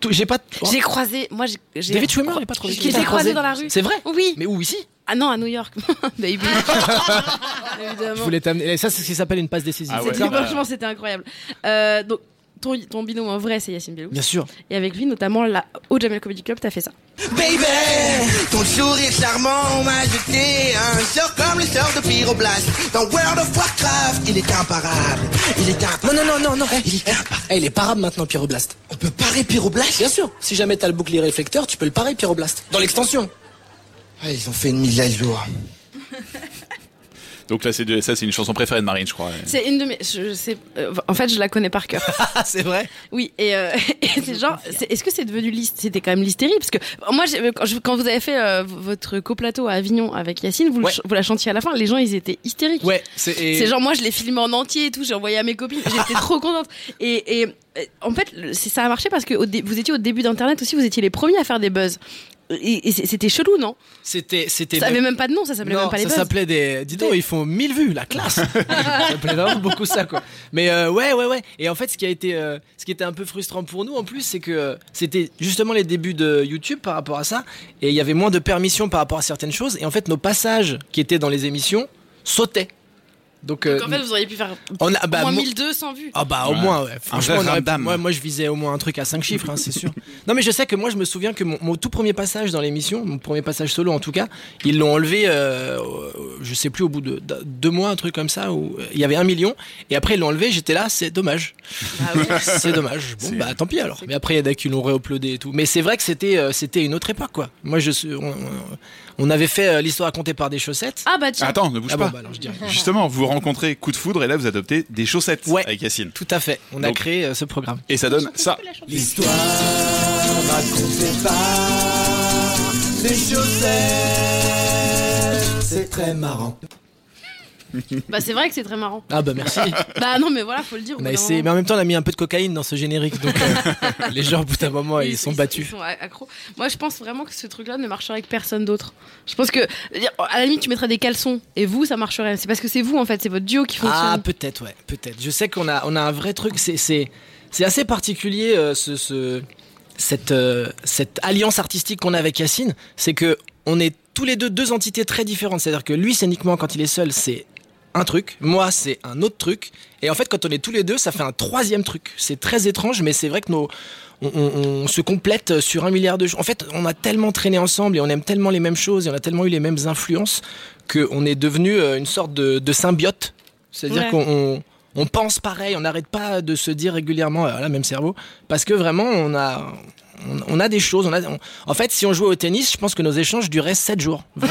Tout- J'ai pas. J'ai croisé, moi j'ai. j'ai- David Schwimmer, il est pas trop vieux. Je les ai croisés dans la rue. C'est vrai Oui. Mais où ici? Ah non, à New York. Baby. Je Évidemment. voulais t'amener. et Ça, c'est ce qui s'appelle une passe décisive. Ah ouais. C'était- franchement, c'était incroyable. Euh, donc, ton, ton binôme en vrai, c'est Yacine Bellous. Bien sûr. Et avec lui, notamment, là, au Jamel Comedy Club, t'as fait ça. Baby, ton sourire charmant m'a jeté un sort comme le sort de Pyroblast. Dans World of Warcraft, il est imparable. Il est imparable. Non, non, non, non, non. Il est imparable. Eh, il est parable maintenant, Pyroblast. On peut parer Pyroblast Bien sûr, si jamais t'as le bouclier réflecteur, tu peux le parer, Pyroblast. Dans l'extension. Ah, ils ont fait une mise à jour. Donc là, c'est de- ça, c'est une chanson préférée de Marine, je crois. C'est une de mes. Je, sais- euh, en fait, je la connais par cœur. C'est vrai Oui, et, euh, et c'est genre. c'est- Est-ce que c'est devenu l'hystérie C'était quand même l'hystérie Parce que moi, j'ai- quand, je- quand vous avez fait euh, votre coplateau à Avignon avec Yacine, vous, le Ouais. ch- vous la chantiez à la fin, les gens, ils étaient hystériques. Ouais, c'est. et- C'est genre moi je l'ai filmé en entier et tout, j'ai envoyé à mes copines, j'étais trop contente. Et, et, euh, en fait ça a marché parce que vous étiez au début d'internet aussi, vous étiez les premiers à faire des buzz. C'était chelou non? C'était. C'était. Ça avait même pas de nom, ça s'appelait même pas les ça s'appelait des. Dis donc, ils font 1000 vues, la classe. ça s'appelait vraiment beaucoup ça, quoi. Mais euh, ouais, ouais, ouais. Et en fait, ce qui a été, euh, ce qui était un peu frustrant pour nous, en plus, c'est que euh, c'était justement les débuts de YouTube par rapport à ça, et il y avait moins de permissions par rapport à certaines choses, et en fait, nos passages qui étaient dans les émissions sautaient. Donc, euh, Donc en fait vous auriez pu faire on a- bah, au moins mo- 1200 vues. Ah bah au Ouais. moins, ouais. Franchement, vrai on aurait- moi, moi je visais au moins un truc à 5 chiffres, hein, c'est sûr. Non mais je sais que moi je me souviens que mon, mon tout premier passage dans l'émission, mon premier passage solo en tout cas, ils l'ont enlevé, euh, euh, je sais plus au bout de, de- deux mois, un truc comme ça, où euh, il y avait un million, et après ils l'ont enlevé, j'étais là, c'est dommage. Ah ouais. c'est dommage. Bon C'est- bah tant pis alors. Mais après il y en a qui l'ont réuploadé et tout. Mais c'est vrai que c'était euh, c'était une autre époque quoi. Moi je suis, on, on- on avait fait euh, l'histoire racontée par des chaussettes. Ah bah tiens. Attends, ne bouge Ah bon, pas. bah alors je dirais. Justement, vous rencontrez coup de foudre et là, vous adoptez des chaussettes Ouais. avec Yacine. Tout à fait. On a Donc- créé euh, ce programme. Et ça donne ça. L'histoire racontée par les chaussettes. C'est très marrant. Bah c'est vrai que c'est très marrant. Ah bah merci. Bah non mais voilà, faut le dire. On a essayé, mais en même temps, on a mis un peu de cocaïne dans ce générique, donc euh, les gens, au bout d'un moment, ils, sont battus. Ils sont accros. Moi, je pense vraiment que ce truc-là ne marcherait avec personne d'autre. Je pense que, à la limite, tu mettrais des caleçons et vous, ça marcherait. C'est parce que c'est vous, en fait, c'est votre duo qui fonctionne. Ah, peut-être, ouais, peut-être. Je sais qu'on a, on a un vrai truc. C'est, c'est, c'est assez particulier euh, ce, ce- cette, euh, cette alliance artistique qu'on a avec Yacine. C'est que on est tous les deux deux entités très différentes. C'est-à-dire que lui, scéniquement, quand il est seul, c'est un truc. Moi, c'est un autre truc. Et en fait, quand on est tous les deux, ça fait un troisième truc. C'est très étrange, mais c'est vrai que nos on, on- on se complète sur un milliard de choses. En fait, on a tellement traîné ensemble et on aime tellement les mêmes choses et on a tellement eu les mêmes influences qu'on est devenu euh, une sorte de, de symbiote. C'est-à-dire Ouais. qu'on on, pense pareil, on n'arrête pas de se dire régulièrement, euh, là, même cerveau, parce que vraiment, on a, on, on a des choses. On a, on- en fait, si on jouait au tennis, je pense que nos échanges duraient 7 jours.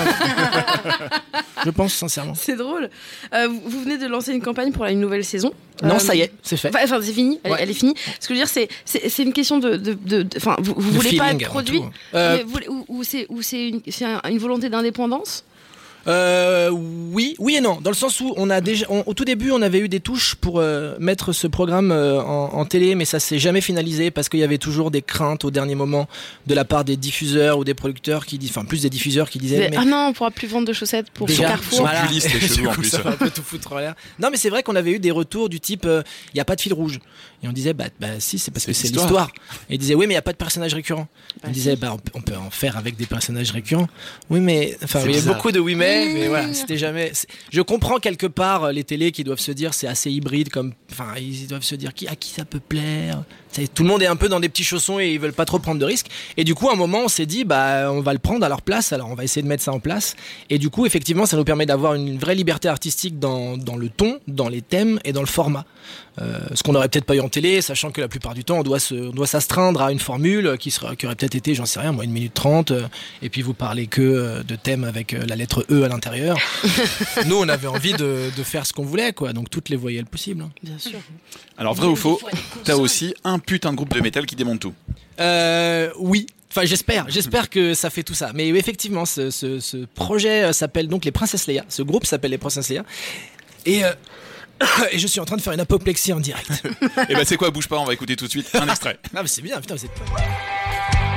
Je pense sincèrement. C'est drôle. Euh, vous, venez de lancer une campagne pour une nouvelle saison. Non, Euh, ça y est, c'est fait. Enfin, c'est fini, elle, Ouais. elle est finie. Ce que je veux dire, c'est, une question de. Enfin, vous, vous voulez pas être produit. Euh, ou, c'est, une volonté d'indépendance Euh, oui, oui et non. Dans le sens où on a déjà, on- au tout début, on avait eu des touches pour euh, mettre ce programme euh, en, en télé, mais ça s'est jamais finalisé parce qu'il y avait toujours des craintes au dernier moment de la part des diffuseurs ou des producteurs qui disent, enfin plus des diffuseurs qui disaient. Ah non, on pourra plus vendre de chaussettes pour Déjà, Carrefour. voilà. populistes, les Du chelous, en coup, plus. ça va un peu tout foutre en l'air. Non, mais c'est vrai qu'on avait eu des retours du type, il n'y a pas de fil rouge. Et on disait, bah, bah si, c'est parce que c'est l'histoire. Et ils disaient, oui, mais il n'y a pas de personnage récurrent. Bah, on disait, bah, on peut, on peut en faire avec des personnages récurrents. Oui, mais, enfin, il y a beaucoup de oui, mais, Oui. mais voilà, c'était jamais. je comprends quelque part euh, les télés qui doivent se dire c'est assez hybride comme, enfin ils doivent se dire qui à qui ça peut plaire? Tout le monde est un peu dans des petits chaussons et ils veulent pas trop prendre de risques. Et du coup, à un moment, on s'est dit bah on va le prendre à leur place. Alors on va essayer de mettre ça en place. Et du coup, effectivement, ça nous permet d'avoir une vraie liberté artistique dans, dans le ton, dans les thèmes et dans le format. Euh, ce qu'on n'aurait peut-être pas eu en télé, sachant que la plupart du temps, on doit se, on doit s'astreindre à une formule qui serait, qui aurait peut-être été, j'en sais rien, moi, une minute trente, euh, et puis vous parlez que euh, de thèmes avec euh, la lettre E à l'intérieur. Nous, on avait envie de, de faire ce qu'on voulait, quoi. Donc toutes les voyelles possibles. hein. Bien sûr. Alors vrai ou faux, t'as aussi un putain de groupe de métal qui démonte tout. Euh, oui. Enfin, j'espère, j'espère que ça fait tout ça. Mais effectivement, ce, ce, ce projet s'appelle donc les Princesses Leia. Ce groupe s'appelle les Princesses Leia. Et, euh, et je suis en train de faire une apoplexie en direct. Et bah c'est quoi, bouge pas, on va écouter tout de suite un extrait. Ah, mais c'est bien, putain, vous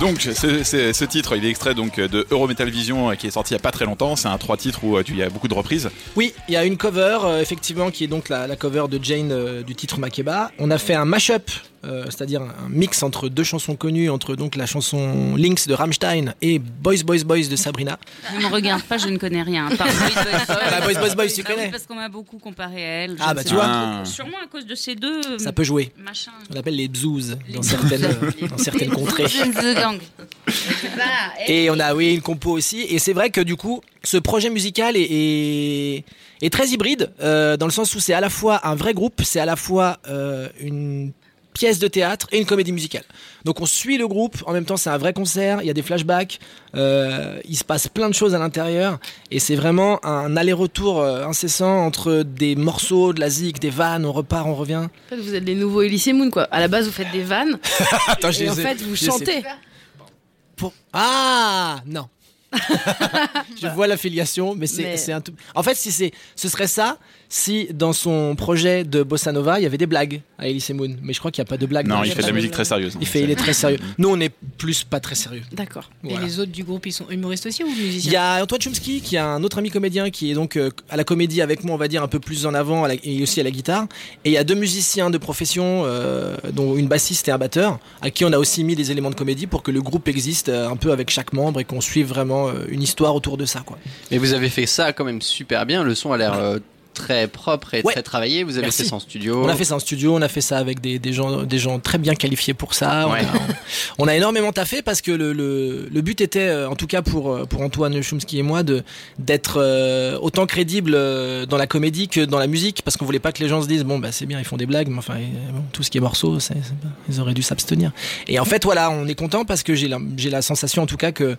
Donc ce, titre, il est extrait donc de Eurometal Vision euh, qui est sorti il y a pas très longtemps. C'est un trois titres où euh, il y a beaucoup de reprises. Oui, il y a une cover, euh, effectivement, qui est donc la, cover de Jane du titre Makeba. On a fait un mash-up, euh, c'est-à-dire un, un mix entre deux chansons connues, entre donc la chanson Lynx de Rammstein et Boys Boys Boys de Sabrina. Ne me regarde pas, je ne connais rien. Par Boys, Boys, Boys. Bah, Boys, Boys, Boys, tu oui, connais. Parce qu'on m'a beaucoup comparé à elle. je Ah, bah, tu vois. Sûrement à cause de ces deux. Ça peut jouer. Machin. On appelle les bzouz dans certaines, euh, dans certaines contrées. Et on a oui une compo aussi. Et c'est vrai que du coup, ce projet musical est, est, est très hybride euh, dans le sens où c'est à la fois un vrai groupe, c'est à la fois euh, une pièce de théâtre et une comédie musicale. Donc on suit le groupe, en même temps c'est un vrai concert, il y a des flashbacks, euh, il se passe plein de choses à l'intérieur et c'est vraiment un aller-retour euh, incessant entre des morceaux, de la zik, des vannes, on repart, on revient. En fait, vous êtes les nouveaux Elise Moon, quoi. À la base, vous faites des vannes. Attends, et en ai- fait, vous chantez. Pour... Ah non. je vois l'affiliation, Mais- c'est un tout. En fait, si c'est, ce serait ça, si dans son projet de bossa nova, il y avait des blagues à Elise Moon. Mais je crois qu'il n'y a pas de blagues. Non, il fait de la musique très sérieuse. Il fait, il est très sérieux. Nous, on est plus pas très sérieux. D'accord. Voilà. Et les autres du groupe, ils sont humoristes aussi ou Il musiciens y a Antoine Chomsky qui est un autre ami comédien qui est donc euh, à la comédie avec moi, on va dire un peu plus en avant à la- et aussi à la guitare. Et il y a deux musiciens de profession, euh, dont une bassiste et un batteur, à qui on a aussi mis des éléments de comédie pour que le groupe existe euh, un peu avec chaque membre et qu'on suive vraiment euh, une histoire autour de ça. Quoi. Mais vous avez fait ça quand même super bien. Le son a l'air euh, très propre et Ouais. très travaillé. Vous avez Merci. fait ça en studio. On a fait ça en studio, on a fait ça avec des, des gens, des gens très bien qualifiés pour ça. On, a, on a énormément taffé parce que le, le, le but était, euh, en tout cas pour, euh, pour Antoine Chomsky et moi, de d'être euh, autant crédible dans la comédie que dans la musique, parce qu'on voulait pas que les gens se disent bon bah c'est bien, ils font des blagues, mais enfin bon, tout ce qui est morceau, c'est, ils auraient dû s'abstenir. Et en fait voilà, on est content parce que j'ai la, j'ai la sensation en tout cas que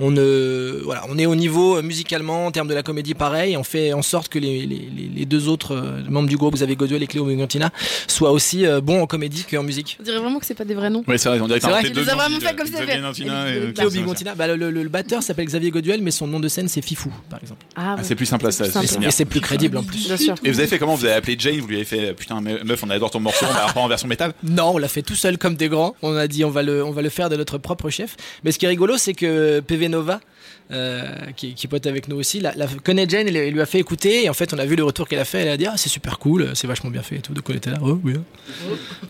on ne, voilà, on est au niveau euh, musicalement en termes de la comédie pareil. On fait en sorte que les, les, deux autres euh, membres du groupe, Xavier Goduel et Cléo Mugantina, soient aussi euh, bons en comédie qu'en musique. On dirait vraiment que c'est pas des vrais noms. Ouais, c'est vrai, on dirait que C'est deux vraiment fait comme ça, Xavier fait- Nantina et- et- Cléo Bigontina, bah, le, le- le batteur s'appelle Xavier Goduel, mais son nom de scène c'est Fifou, par exemple. Ah, Ah, c'est plus simple à ça. Et c'est plus crédible en plus. Bien sûr. Et vous avez fait comment? Vous avez appelé Jane, vous lui avez fait putain me- meuf, on adore ton morceau, on va reprendre en version métal. Non, on l'a fait tout seul comme des grands. On a dit on va le, on va le faire de notre propre chef. Mais ce qui est rigolo, c'est que PV Nova, euh, qui, qui pote avec nous aussi, la, la- connaît Jane et lui- lui a fait écouter. Et en fait, on a vu le retour qu'elle a fait. Elle a dit ah c'est super cool, c'est vachement bien fait et tout. Donc on était là, oh oui, hein.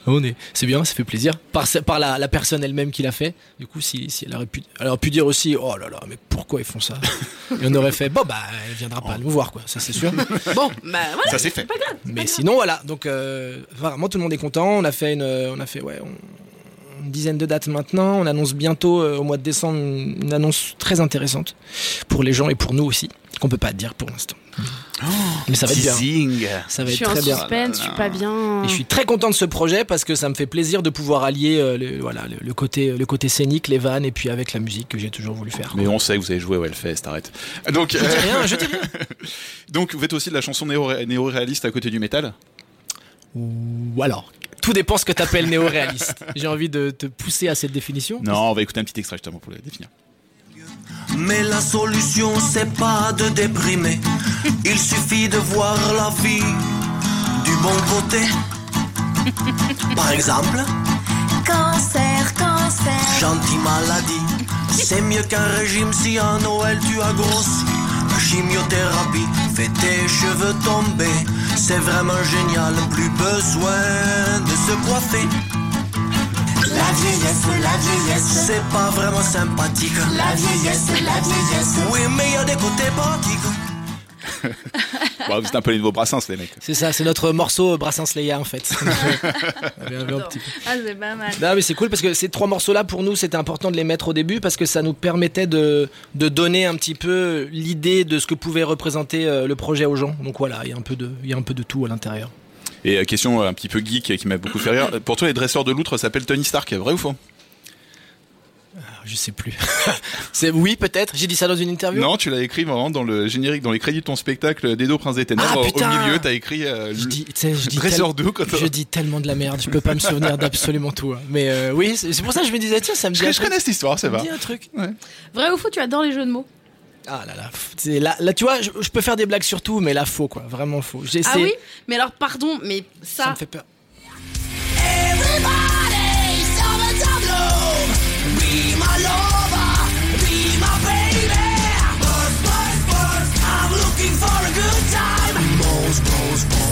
on est, c'est bien, ça fait plaisir. Par, par la, la personne elle-même qui l'a fait. Du coup, si, si elle aurait pu, elle aurait pu dire aussi oh là là, mais pourquoi ils font ça? Et on aurait fait bon bah elle viendra pas nous voir quoi, ça c'est sûr. Bon, bah voilà. Ça c'est fait. Mais sinon, voilà. Donc, euh, vraiment, tout le monde est content. On a fait une, on a fait, ouais, on- une dizaine de dates maintenant. On annonce bientôt, euh, au mois de décembre, une, annonce très intéressante pour les gens et pour nous aussi, qu'on peut pas dire pour l'instant. Mais ça va être bien. Ça va Je être suis en très bien. suspense, je suis pas bien. Et je suis très content de ce projet parce que ça me fait plaisir de pouvoir allier euh, le, voilà, le, le côté, le côté scénique, les vannes et puis avec la musique que j'ai toujours voulu faire. Mais on sait que vous avez joué au Hellfest, arrête. Donc, Je dis euh, rien, je dis rien. donc vous faites aussi de la chanson néo- néo-réaliste à côté du métal? Ou alors, tout dépend ce que t'appelles néo-réaliste. J'ai envie de te pousser à cette définition. Non, on va écouter un petit extrait justement pour le définir. Mais la solution c'est pas de déprimer. Il suffit de voir la vie du bon côté. Par exemple, Cancer, cancer. gentille maladie. C'est mieux qu'un régime si à Noël tu as grossi. La chimiothérapie fait tes cheveux tomber. C'est vraiment génial, plus besoin de se coiffer. La vieillesse, la vieillesse, c'est pas vraiment sympathique. La vieillesse, la vieillesse, oui, mais y a des côtés pratiques. Bon, c'est un peu les nouveaux brassins, les mecs. C'est ça, c'est notre morceau Brassens Leia en fait. On avait un petit peu. Ah, c'est pas mal. Non mais c'est cool parce que ces trois morceaux là pour nous c'était important de les mettre au début parce que ça nous permettait de, de donner un petit peu l'idée de ce que pouvait représenter euh, le projet aux gens. Donc voilà, il y a un peu de, il y a un peu de tout à l'intérieur. Et euh, question euh, un petit peu geek qui m'a beaucoup fait rire. Pour toi, les dresseurs de loutre s'appellent Tony Stark, vrai ou faux? Je sais plus. c'est oui peut-être. J'ai dit ça dans une interview. Non, tu l'as écrit vraiment dans le générique, dans les crédits de ton spectacle Dedo Prince des Ténèbres. Ah, au- putain au milieu, t'as écrit euh, Je dis, je dis dresseur tel- quand Je dis tellement de la merde, je peux pas me souvenir d'absolument tout. hein. Mais euh, oui, c'est pour ça que je me disais tiens, ça me dit. Je- un je truc. connais cette histoire, Ça ça me va. dit un truc. Vrai ou faux, tu adores les jeux de mots? Ah là là, là, là, tu vois, je, je peux faire des blagues sur tout, mais là faux quoi, vraiment faux. Ah oui? Mais alors, pardon, mais ça. Ça me fait peur.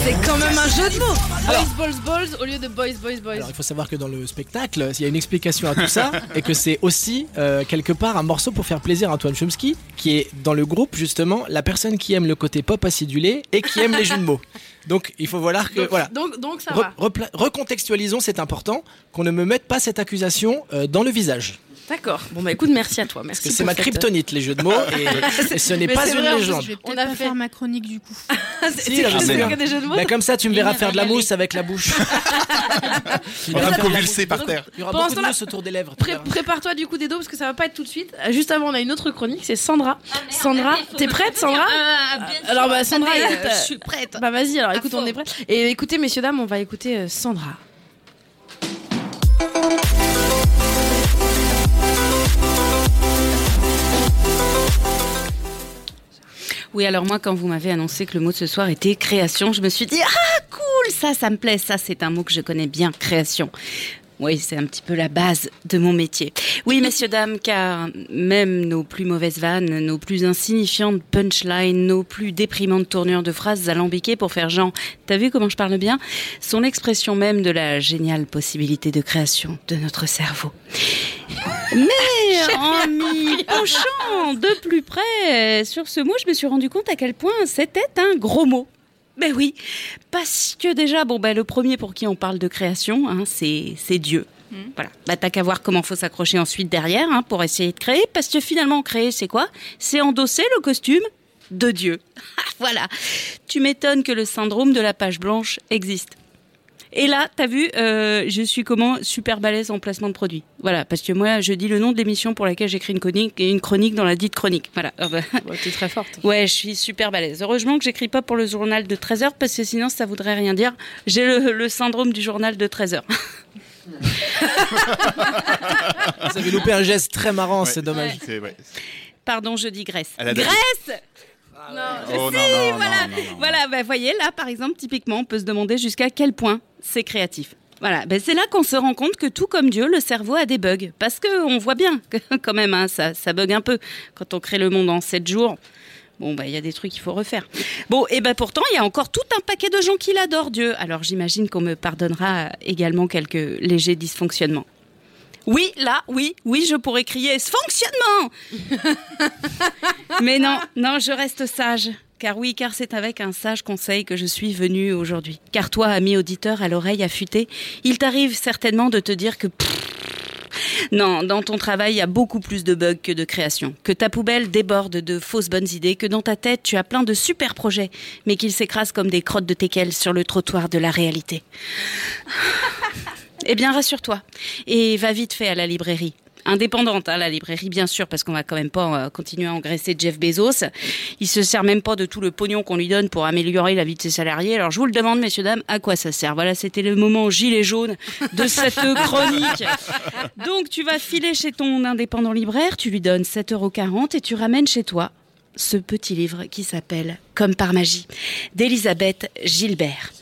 C'est quand même un jeu de mots. Alors- Boys, balls, balls au lieu de boys, boys, boys. Alors il faut savoir que dans le spectacle, il y a une explication à tout ça et que c'est aussi euh, quelque part un morceau pour faire plaisir à Antoine Chomsky, qui est dans le groupe justement la personne qui aime le côté pop acidulé et qui aime les jeux de mots. Donc il faut voir que donc, voilà. donc, donc ça Re- va. recontextualisons, c'est important qu'on ne me mette pas cette accusation euh, dans le visage. D'accord. Bon, bah écoute, merci à toi. Merci c'est ma cette- kryptonite, les jeux de mots, et, et ce n'est pas une vrai, légende. Je vais On peut-être a fait- faire ma chronique du coup. C'est Si, que des jeux de mots. Bah, comme ça, tu me verras faire de la mousse avec la bouche. Il de convulser par terre. Il y aura beaucoup de mousse autour des lèvres. Prépare-toi du coup des dos parce que ça va pas être tout de suite. Euh, Juste avant, on a une autre chronique, c'est Sandra. Sandra, t'es prête, Sandra Alors bah Sandra, euh, euh, je suis prête. Bah vas-y, alors écoute, on est prêts. Et écoutez, messieurs dames, on va écouter euh, Sandra. Oui, alors moi, quand vous m'avez annoncé que le mot de ce soir était création, je me suis dit ah cool, ça, ça me plaît, ça, c'est un mot que je connais bien, création. Oui, c'est un petit peu la base de mon métier. Oui, messieurs, dames, car même nos plus mauvaises vannes, nos plus insignifiantes punchlines, nos plus déprimantes tournures de phrases alambiquées pour faire genre, t'as vu comment je parle bien, sont l'expression même de la géniale possibilité de création de notre cerveau. Mais en m'y penchant de plus près sur ce mot, je me suis rendu compte à quel point c'était un gros mot. Ben oui, parce que déjà, bon, ben, le premier pour qui on parle de création, hein, c'est c'est Dieu. Voilà. Bah, t'as qu'à voir comment faut s'accrocher ensuite derrière hein, pour essayer de créer, parce que finalement, créer, c'est quoi? C'est endosser le costume de Dieu. voilà. Tu m'étonnes que le syndrome de la page blanche existe. Et là, t'as vu, euh, je suis comment super balèze en placement de produits. Voilà, parce que moi, je dis le nom de l'émission pour laquelle j'écris une chronique et une chronique dans la dite chronique. Voilà. Euh, bah, T'es très forte. Ouais, je suis super balèze. Heureusement que j'écris pas pour le journal de 13 heures parce que sinon ça voudrait rien dire. J'ai le, le syndrome du journal de 13 heures. Vous avez loupé un geste très marrant, c'est dommage. Ouais. Pardon, je dis Grèce. Elle a dit- Grèce Oh, Si, non, non, non, voilà, non, non. voilà. Bah, voyez là, par exemple, typiquement, on peut se demander jusqu'à quel point c'est créatif. Voilà, ben c'est là qu'on se rend compte que tout comme Dieu, le cerveau a des bugs. Parce que on voit bien que quand même, hein, ça, ça bug un peu quand on crée le monde en 7 jours. Bon, bah, il y a des trucs qu'il faut refaire. Bon, et ben pourtant, il y a encore tout un paquet de gens qui l'adorent, Dieu. Alors j'imagine qu'on me pardonnera également quelques légers dysfonctionnements. Oui, là, oui, oui, je pourrais crier ce fonctionnement Mais non, non, je reste sage. Car oui, car c'est avec un sage conseil que je suis venue aujourd'hui. Car toi, ami auditeur à l'oreille affûtée, il t'arrive certainement de te dire que... non, dans ton travail, il y a beaucoup plus de bugs que de création. Que ta poubelle déborde de fausses bonnes idées, que dans ta tête, tu as plein de super projets, mais qu'ils s'écrasent comme des crottes de teckel sur le trottoir de la réalité. Eh bien, rassure-toi. Et va vite fait à la librairie. Indépendante, hein, la librairie, bien sûr, parce qu'on va quand même pas euh, continuer à engraisser Jeff Bezos. Il se sert même pas de tout le pognon qu'on lui donne pour améliorer la vie de ses salariés. Alors, je vous le demande, messieurs, dames, à quoi ça sert? Voilà, c'était le moment gilet jaune de cette chronique. Donc, tu vas filer chez ton indépendant libraire, tu lui donnes 7,40€ et tu ramènes chez toi ce petit livre qui s'appelle Comme par magie d'Elisabeth Gilbert.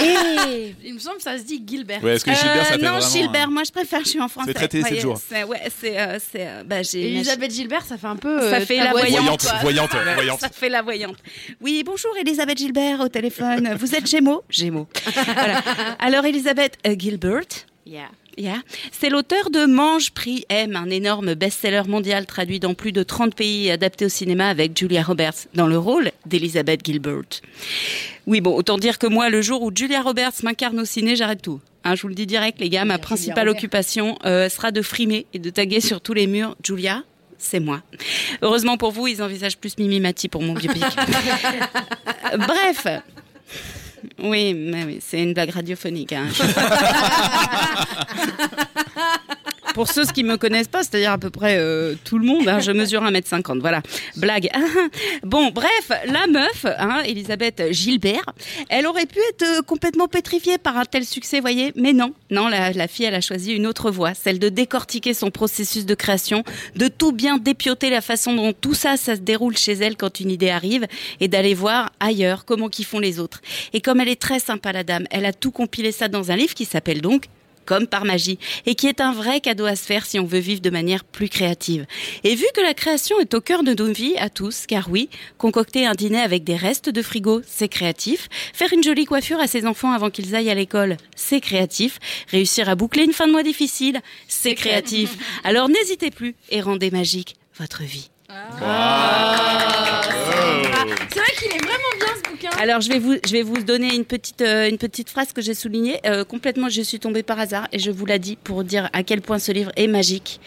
Et Il me semble que ça se dit Gilbert. Ouais, est-ce que Gilbert, ça fait non, vraiment, Gilbert, euh, moi je préfère, je suis en français. C'est traité, c'est Voyez, toujours. c'est- Ouais, c'est. euh, c'est, euh, bah, j'ai Elisabeth Gilbert, ça fait un peu. Ça euh, fait la voyante. Voyante, voyante. Ça fait la voyante. Oui, bonjour Elisabeth Gilbert au téléphone. Vous êtes Gémeaux? Gémeaux. Voilà. Alors Elisabeth euh, Gilbert. Yeah. Yeah. C'est l'auteur de Mange, Prix, M, un énorme best-seller mondial traduit dans plus de 30 pays et adapté au cinéma avec Julia Roberts dans le rôle d'Elisabeth Gilbert. Oui, bon, autant dire que moi, le jour où Julia Roberts m'incarne au ciné, j'arrête tout. Hein, je vous le dis direct, les gars, ma principale Robert. occupation euh, sera de frimer et de taguer sur tous les murs Julia. C'est moi. Heureusement pour vous, ils envisagent plus Mimi Mati pour mon biopic. Bref. Oui, mais oui, c'est une blague radiophonique. hein. Pour ceux qui me connaissent pas, c'est-à-dire à peu près euh, tout le monde, hein, je mesure 1m50, voilà. Blague. bon, bref, la meuf, hein, Elisabeth Gilbert, elle aurait pu être euh, complètement pétrifiée par un tel succès, voyez, mais non. Non, la, la fille, elle a choisi une autre voie, celle de décortiquer son processus de création, de tout bien dépioter la façon dont tout ça, ça se déroule chez elle quand une idée arrive, et d'aller voir ailleurs comment qu'ils font les autres. Et comme elle est très sympa, la dame, elle a tout compilé ça dans un livre qui s'appelle donc comme par magie, et qui est un vrai cadeau à se faire si on veut vivre de manière plus créative. Et vu que la création est au cœur de nos vies à tous, car oui, concocter un dîner avec des restes de frigo, c'est créatif. Faire une jolie coiffure à ses enfants avant qu'ils aillent à l'école, c'est créatif. Réussir à boucler une fin de mois difficile, c'est créatif. Alors n'hésitez plus et rendez magique votre vie. Ah, c'est vrai qu'il est vraiment bien ce bouquin. Alors je vais vous, je vais vous donner une petite, euh, une petite phrase que j'ai soulignée. Euh, complètement, je suis tombée par hasard et je vous la dis pour dire à quel point ce livre est magique.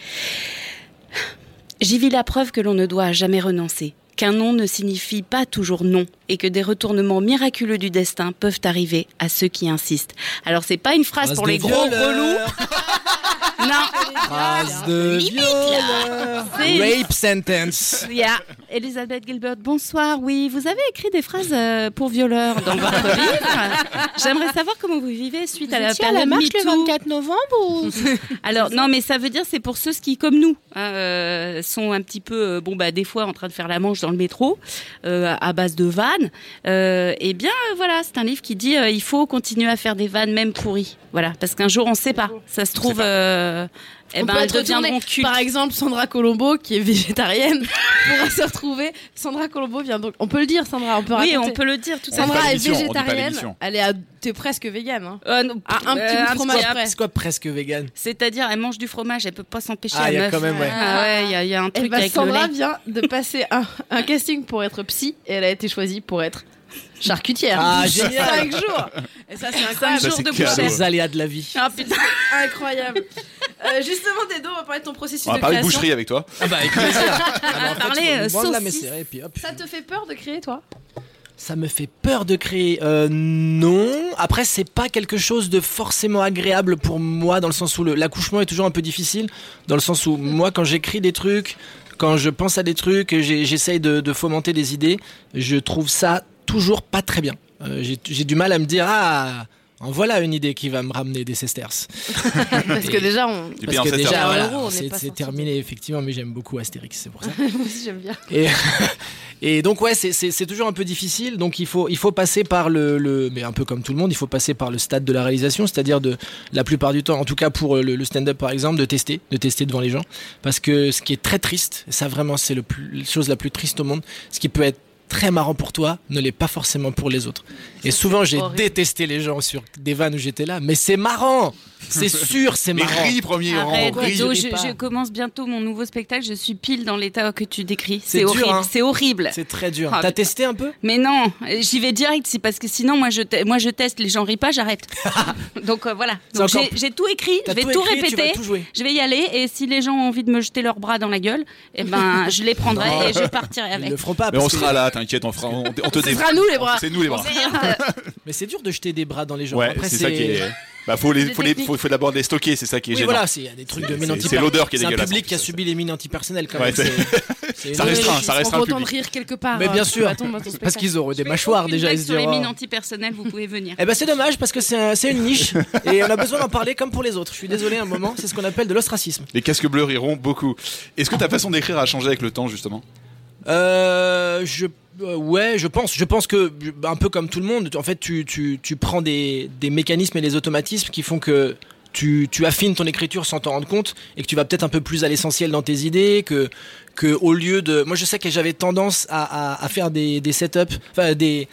J'y vis la preuve que l'on ne doit jamais renoncer, qu'un non ne signifie pas toujours non et que des retournements miraculeux du destin peuvent arriver à ceux qui insistent. Alors c'est pas une phrase Phrase pour les gros relous. Non. Phrase de violeur. Rape sentence. Yeah. Elisabeth Gilbert, bonsoir. Oui, vous avez écrit des phrases euh, pour violeurs dans votre livre. J'aimerais savoir comment vous vivez suite Vous à la étiez à période la marche le MeToo. 24 novembre ou Alors non, mais ça veut dire c'est pour ceux qui, comme nous, hein, euh, sont un petit peu, euh, bon bah des fois en train de faire la manche dans le métro euh, à base de vannes. Euh, eh bien voilà, c'est un livre qui dit euh, il faut continuer à faire des vannes même pourries. Voilà, parce qu'un jour on sait pas. Ça se trouve, euh, eh On ben elles deviendront cultes. Par exemple, Sandra Colombo, qui est végétarienne, pourra se retrouver. Sandra Colombo vient donc. On peut le dire, Sandra. On peut Oui, raconter. on peut le dire. Tout Sandra est végétarienne. Elle est à. T'es presque végane. Hein. Euh, non, un petit euh, bout de un fromage près. C'est quoi presque vegan C'est-à-dire, elle mange du fromage, elle peut pas s'empêcher. Ah, il y a meuf. quand même, ouais. Ah ouais, il y, a- il y a un Eh truc ben, avec le Sandra lait. vient de passer un, un casting pour être psy et elle a été choisie pour être charcutière. Ah, génial. Cinq jours. Et ça, c'est Cinq incroyable. Ça, jours c'est de bouchée. Les aléas de la vie. Ah putain. Incroyable. Euh, justement, Dedo, on va parler de ton processus On va de parler de création. boucherie avec toi. Ah bah avec plaisir. Ah bah, en fait, Parler, euh. Ça te fait peur de créer, toi? Ça me fait peur de créer. Euh, non. Après, c'est pas quelque chose de forcément agréable pour moi, dans le sens où l'accouchement est toujours un peu difficile. Dans le sens où moi, quand j'écris des trucs, quand je pense à des trucs, j'essaye de, de fomenter des idées, je trouve ça toujours pas très bien. Euh, j'ai- du mal à me dire ah. En voilà une idée qui va me ramener des sesterces. Parce que déjà, on. Parce que déjà, voilà, c'est terminé effectivement, mais j'aime beaucoup Astérix, c'est pour ça. Moi aussi, j'aime bien. Et, et donc ouais, c'est- toujours un peu difficile. Donc il faut il faut passer par le, le mais un peu comme tout le monde, il faut passer par le stade de la réalisation, c'est-à-dire de la plupart du temps, en tout cas pour le, le stand-up par exemple, de tester, de tester devant les gens, parce que ce qui est très triste, ça vraiment c'est le plus la chose la plus triste au monde, ce qui peut être très marrant pour toi ne l'est pas forcément pour les autres. Et souvent j'ai détesté les gens sur des vannes où j'étais là, mais c'est marrant, c'est sûr, c'est Mais marrant. ris premier rang. Arrête, je, commence bientôt mon nouveau spectacle. Je suis pile dans l'état que tu décris. C'est horrible. hein. C'est horrible. C'est très dur. Ah, T'as testé un peu? Mais non, j'y vais direct. C'est parce que sinon, moi, je, moi, je teste. Les gens rient pas, j'arrête. Donc euh, voilà. J'ai tout écrit. Je vais tout écrit, répéter. tout. Je vais y aller. Et si les gens ont envie de me jeter leurs bras dans la gueule, eh ben, je les prendrai Non. et je partirai Ils avec. le feront pas. Mais on sera là, t'inquiète, on, fera, on, on te Ce sera nous, les bras. C'est nous les bras. Mais c'est dur de jeter des bras dans les gens. Ouais, c'est ça qui est. Bah, faut les, faut les, faut, faut d'abord les stocker, c'est ça qui est Oui, gênant. voilà, c'est- des trucs de mine l'odeur qui est C'est un dégueulasse, public qui a subi les mines antipersonnelles quand même. Ça restreint, ça restreint contents de public. rire quelque part. Mais bien hein, sûr, à ton parce qu'ils auront des mâchoires déjà. sur les mines antipersonnelles, vous pouvez venir. Eh ben c'est dommage parce que c'est une niche et on a besoin d'en parler comme pour les autres. Je suis désolé un moment, c'est ce qu'on appelle de l'ostracisme. Les casques bleus riront beaucoup. Est-ce que ta façon d'écrire a changé avec le temps, justement? Euh, je euh, ouais, je pense. Je pense que un peu comme tout le monde, en fait, tu, tu, tu prends des, des mécanismes et des automatismes qui font que tu, tu affines ton écriture sans t'en rendre compte et que tu vas peut-être un peu plus à l'essentiel dans tes idées que que au lieu de. Moi, je sais que j'avais tendance à, à, à faire des, des setups, enfin des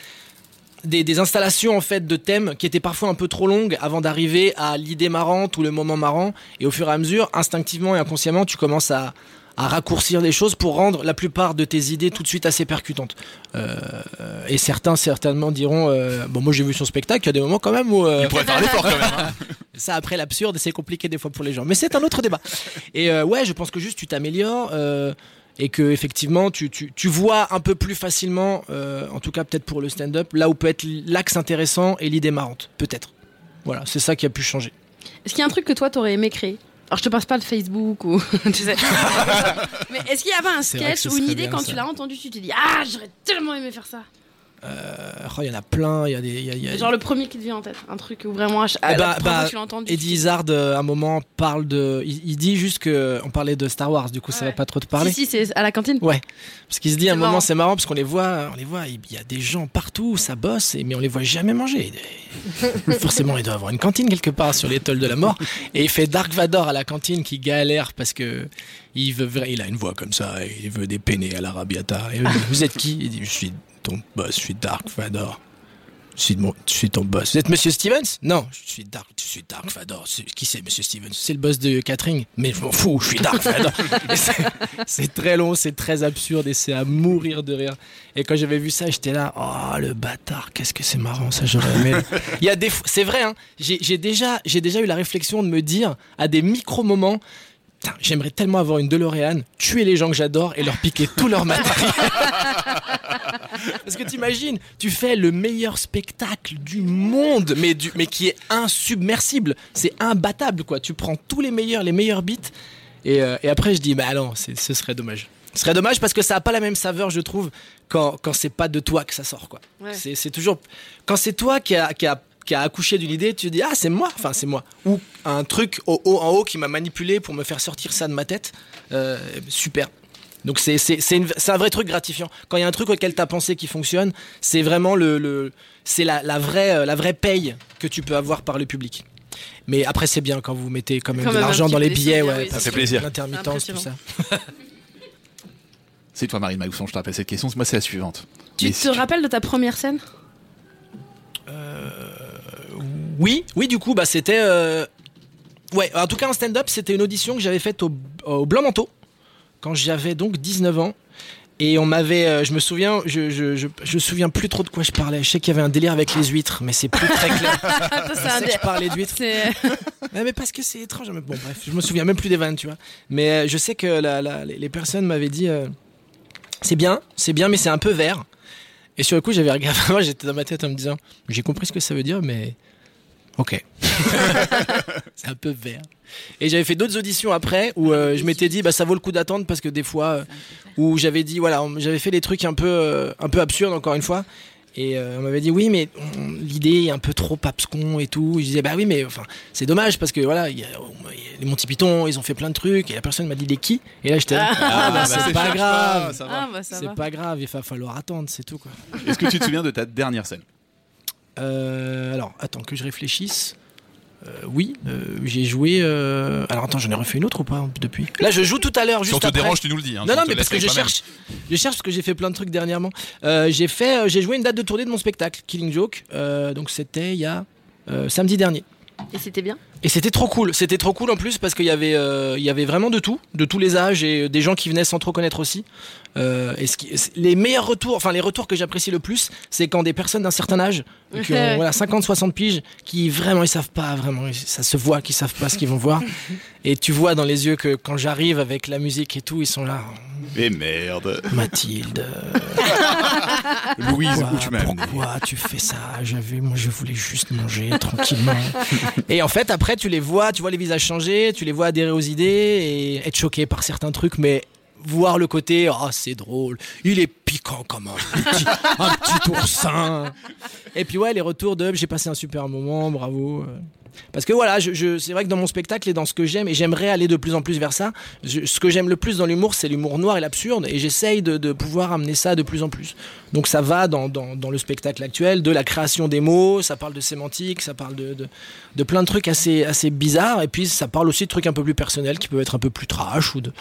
des, des installations en fait de thèmes qui étaient parfois un peu trop longues avant d'arriver à l'idée marrante ou le moment marrant et au fur et à mesure instinctivement et inconsciemment tu commences à, à raccourcir des choses pour rendre la plupart de tes idées tout de suite assez percutantes. Euh, et certains certainement diront euh, bon moi j'ai vu son spectacle il y a des moments quand même où euh, Il pourrait faire l'effort quand même. hein. ça après l'absurde c'est compliqué des fois pour les gens. Mais c'est un autre débat. Et euh, ouais je pense que juste tu t'améliores euh, et que effectivement tu, tu, tu vois un peu plus facilement euh, en tout cas peut-être pour le stand-up là où peut être l'axe intéressant et l'idée marrante peut-être. Voilà c'est ça qui a pu changer. Est-ce qu'il y a un truc que toi t'aurais aimé créer? Alors je te passe pas de Facebook ou tu sais. Mais est-ce qu'il y avait un sketch ou une idée bien, quand ça. tu l'as entendu tu t'es dit ah j'aurais tellement aimé faire ça. Euh, oh, il y en a plein il y a des il y a- il y a- Genre le premier qui te vient en tête, un truc où vraiment à, Eh bah, bah, tu entendu. Eddie Izzard, euh, à un moment, parle de. Il, il dit juste que. On parlait de Star Wars, du coup, ça va pas trop te parler. Si si c'est à la cantine. Ouais. Parce qu'il se dit à un moment, c'est marrant, parce qu'on les voit, on les voit, il y a des gens partout, ça bosse, mais on les voit jamais manger. Forcément, il doit avoir une cantine quelque part sur l'étoile de la mort. Et il fait Dark Vador à la cantine qui galère parce que il veut, il a une voix comme ça, il veut des penne à l'arabiata. Vous êtes qui? Il dit, je suis ton boss, je suis Dark Vador. Je suis, mon- je suis ton boss. Vous êtes Monsieur Stevens? Non, je suis Dark, je suis Dark Vador. Qui c'est Monsieur Stevens? C'est le boss de Catherine. Mais je m'en fous, je suis Dark Vador. C'est- très long, c'est très absurde et c'est à mourir de rire. Et quand j'avais vu ça, j'étais là, oh le bâtard, qu'est-ce que c'est marrant ça, j'aurais aimé. Il y a des, c'est vrai, hein, j'ai déjà, j'ai déjà eu la réflexion de me dire à des micro moments. J'aimerais tellement avoir une DeLorean, tuer les gens que j'adore et leur piquer tout leur matériel. Parce que t'imagines, tu fais le meilleur spectacle du monde, mais, du, mais qui est insubmersible. C'est imbattable, quoi. Tu prends tous les meilleurs, les meilleurs beats. Et, euh, et après, je dis, bah non, ce serait dommage. Ce serait dommage parce que ça a pas la même saveur, je trouve, quand, quand c'est pas de toi que ça sort, quoi. Ouais. C'est toujours. Quand c'est toi qui a, qui a, qui a accouché d'une idée, tu te dis, ah, c'est moi. Enfin, c'est moi. Ou un truc au haut, en haut qui m'a manipulé pour me faire sortir ça de ma tête. Euh, super. Donc c'est un vrai truc gratifiant. Quand il y a un truc auquel tu as pensé qui fonctionne, c'est vraiment le, le c'est la, la vraie euh, la vraie paye que tu peux avoir par le public. Mais après c'est bien quand vous mettez quand même Quand de l'argent dans les billets, ouais, oui, parce ça fait plaisir. L'intermittence, tout ça. C'est toi, Marine Maousson, je te rappelle cette question. Moi, c'est la suivante. Tu Mais te rappelles de ta première scène? Oui, oui, du coup, bah c'était. euh, Ouais, en tout cas, un stand-up, c'était une audition que j'avais faite au, au Blanc Manteau, quand j'avais donc 19 ans. Et on m'avait. euh, je me souviens, je, je, je, je me souviens plus trop de quoi je parlais. Je sais qu'il y avait un délire avec les huîtres, mais c'est plus très clair. Je c'est un sais que je parlais d'huîtres. Mais parce que c'est étrange. mais Bon, bref, je me souviens même plus des vannes, tu vois. Mais euh, je sais que la- la- les les personnes m'avaient dit euh, c'est bien, c'est bien, mais c'est un peu vert. Et sur le coup, j'avais regardé, moi j'étais dans ma tête en me disant j'ai compris ce que ça veut dire, mais ok. c'est un peu vert. Et j'avais fait d'autres auditions après où euh, je m'étais dit bah ça vaut le coup d'attendre parce que des fois euh, où j'avais dit voilà j'avais fait des trucs un peu euh, un peu absurdes encore une fois et euh, on m'avait dit oui mais l'idée est un peu trop abscon et tout et je disais bah oui mais enfin c'est dommage parce que voilà il y a, il y a les Monty Python ils ont fait plein de trucs et la personne m'a dit les qui? Et là j'étais Ah, ah, bah, bah, c'est pas grave pas, ça va. Ah, bah, ça c'est va. pas grave il va falloir attendre c'est tout quoi Est-ce que tu te souviens de ta dernière scène? Euh, alors attends que je réfléchisse Euh, oui, euh, j'ai joué. euh, Alors attends, j'en ai refait une autre ou pas depuis? Là, je joue tout à l'heure. Si juste on te après. dérange, tu nous le dis, hein, non, on non, te mais parce que je toi-même. cherche, je cherche parce que j'ai fait plein de trucs dernièrement. Euh, j'ai fait, euh, j'ai joué une date de tournée de mon spectacle, Killing Joke. Euh, donc c'était il y a euh, samedi dernier. Et c'était bien? Et c'était trop cool. C'était trop cool en plus parce qu'il y avait, euh, il y avait vraiment de tout, de tous les âges et des gens qui venaient sans trop connaître aussi. Euh, et ce qui- c'est- les meilleurs retours, enfin les retours que j'apprécie le plus, c'est quand des personnes d'un certain âge, qui ont Ouais. voilà 50-60 piges, qui vraiment ils savent pas, vraiment, ça se voit qu'ils savent pas ce qu'ils vont voir. Et tu vois dans les yeux que quand j'arrive avec la musique et tout, ils sont là. Et merde. Mathilde. Louise, Pourquoi- où tu m'as Pourquoi tu fais ça? J'avais, moi, je voulais juste manger tranquillement. et en fait, après, tu les vois, tu vois les visages changer, tu les vois adhérer aux idées et être choqué par certains trucs, mais voir le côté, ah, c'est drôle, il est piquant comme un petit, un petit oursin. Et puis ouais, les retours de, j'ai passé un super moment, bravo. Parce que voilà, je, c'est vrai que dans mon spectacle et dans ce que j'aime, et j'aimerais aller de plus en plus vers ça, ce que j'aime le plus dans l'humour, c'est l'humour noir et l'absurde, et j'essaye de, pouvoir amener ça de plus en plus. Donc ça va dans, le spectacle actuel, de la création des mots, ça parle de sémantique, ça parle de, plein de trucs assez, bizarres, et puis ça parle aussi de trucs un peu plus personnels, qui peuvent être un peu plus trash, ou de-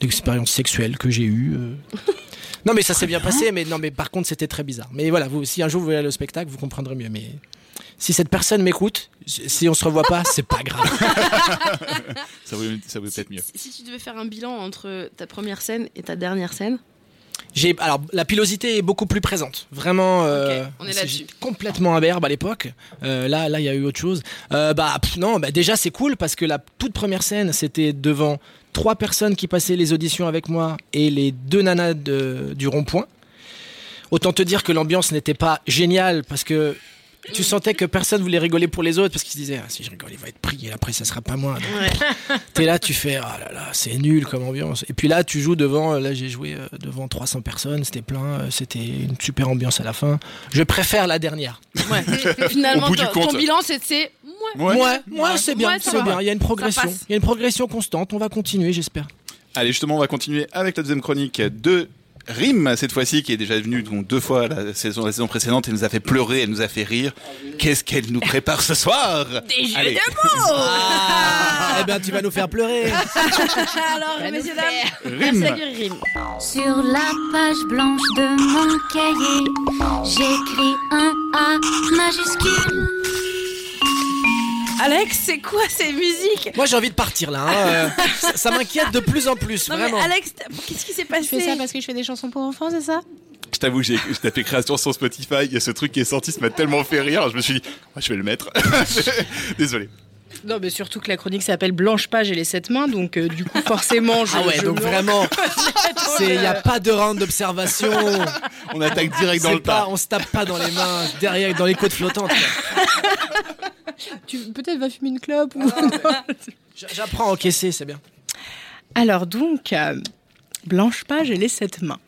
d'expériences sexuelles que j'ai eues. euh. Non mais ça s'est bien passé, mais non mais par contre c'était très bizarre. Mais voilà, vous, si un jour vous voyez le spectacle, vous comprendrez mieux. Mais si cette personne m'écoute, si on se revoit pas, c'est pas grave. Ça vaut, ça vaut peut-être mieux. Si tu devais faire un bilan entre ta première scène et ta dernière scène, J'ai alors la pilosité est beaucoup plus présente. Vraiment. euh, on est c'est- là-dessus. j'étais Complètement imberbe à l'époque. Euh, là, là, il y a eu autre chose. Euh, bah pff, non, bah déjà c'est cool parce que la toute première scène, c'était devant trois personnes qui passaient les auditions avec moi et les deux nanas de- du rond-point. Autant te dire que l'ambiance n'était pas géniale parce que tu sentais que personne voulait rigoler pour les autres parce qu'ils se disaient ah, si je rigole il va être pris et après ça sera pas moi. Donc, T'es là, tu fais ah là là, c'est nul comme ambiance. Et puis là, tu joues devant, là j'ai joué euh, devant 300 personnes, c'était plein, euh, c'était une super ambiance à la fin. Je préfère la dernière. finalement, Au bout du ton, ton compte. bilan c'est c'est Ouais, ouais, ouais, c'est bien, Ouais, c'est bien. Il y a une progression, il y a une progression constante. On va continuer, j'espère. Allez, justement, on va continuer avec la deuxième chronique de Rim, cette fois-ci, qui est déjà venue donc, deux fois la saison, la saison précédente. Elle nous a fait pleurer, elle nous a fait rire. Qu'est-ce qu'elle nous prépare ce soir? Des jeux Allez. de mots Eh ben, tu vas nous faire pleurer. Alors, messieurs, dames, Rime. merci à Guy Rime. Sur la page blanche de mon cahier, j'écris un A majuscule. Alex, c'est quoi ces musiques Moi, j'ai envie de partir là. hein, euh, ça ça m'inquiète de plus en plus, Non vraiment. mais Alex, qu'est-ce qui s'est passé Tu fais ça parce que je fais des chansons pour enfants, c'est ça Je t'avoue, j'ai j'ai tapé création sur Spotify. Il y a ce truc qui est sorti, ça m'a tellement fait rire. Je me suis dit, je vais le mettre. Désolé. Non, mais surtout que la chronique s'appelle Blanche Page et les sept mains, donc euh, du coup, forcément, je. Ah ouais, je donc me- vraiment, il n'y a pas de round d'observation. On attaque direct dans le pas, tas. On se tape pas dans les mains, derrière, dans les côtes flottantes. Tu peut-être va fumer une clope ou. J- J'apprends à encaisser, c'est bien. Alors donc, euh, Blanche Page et les sept mains.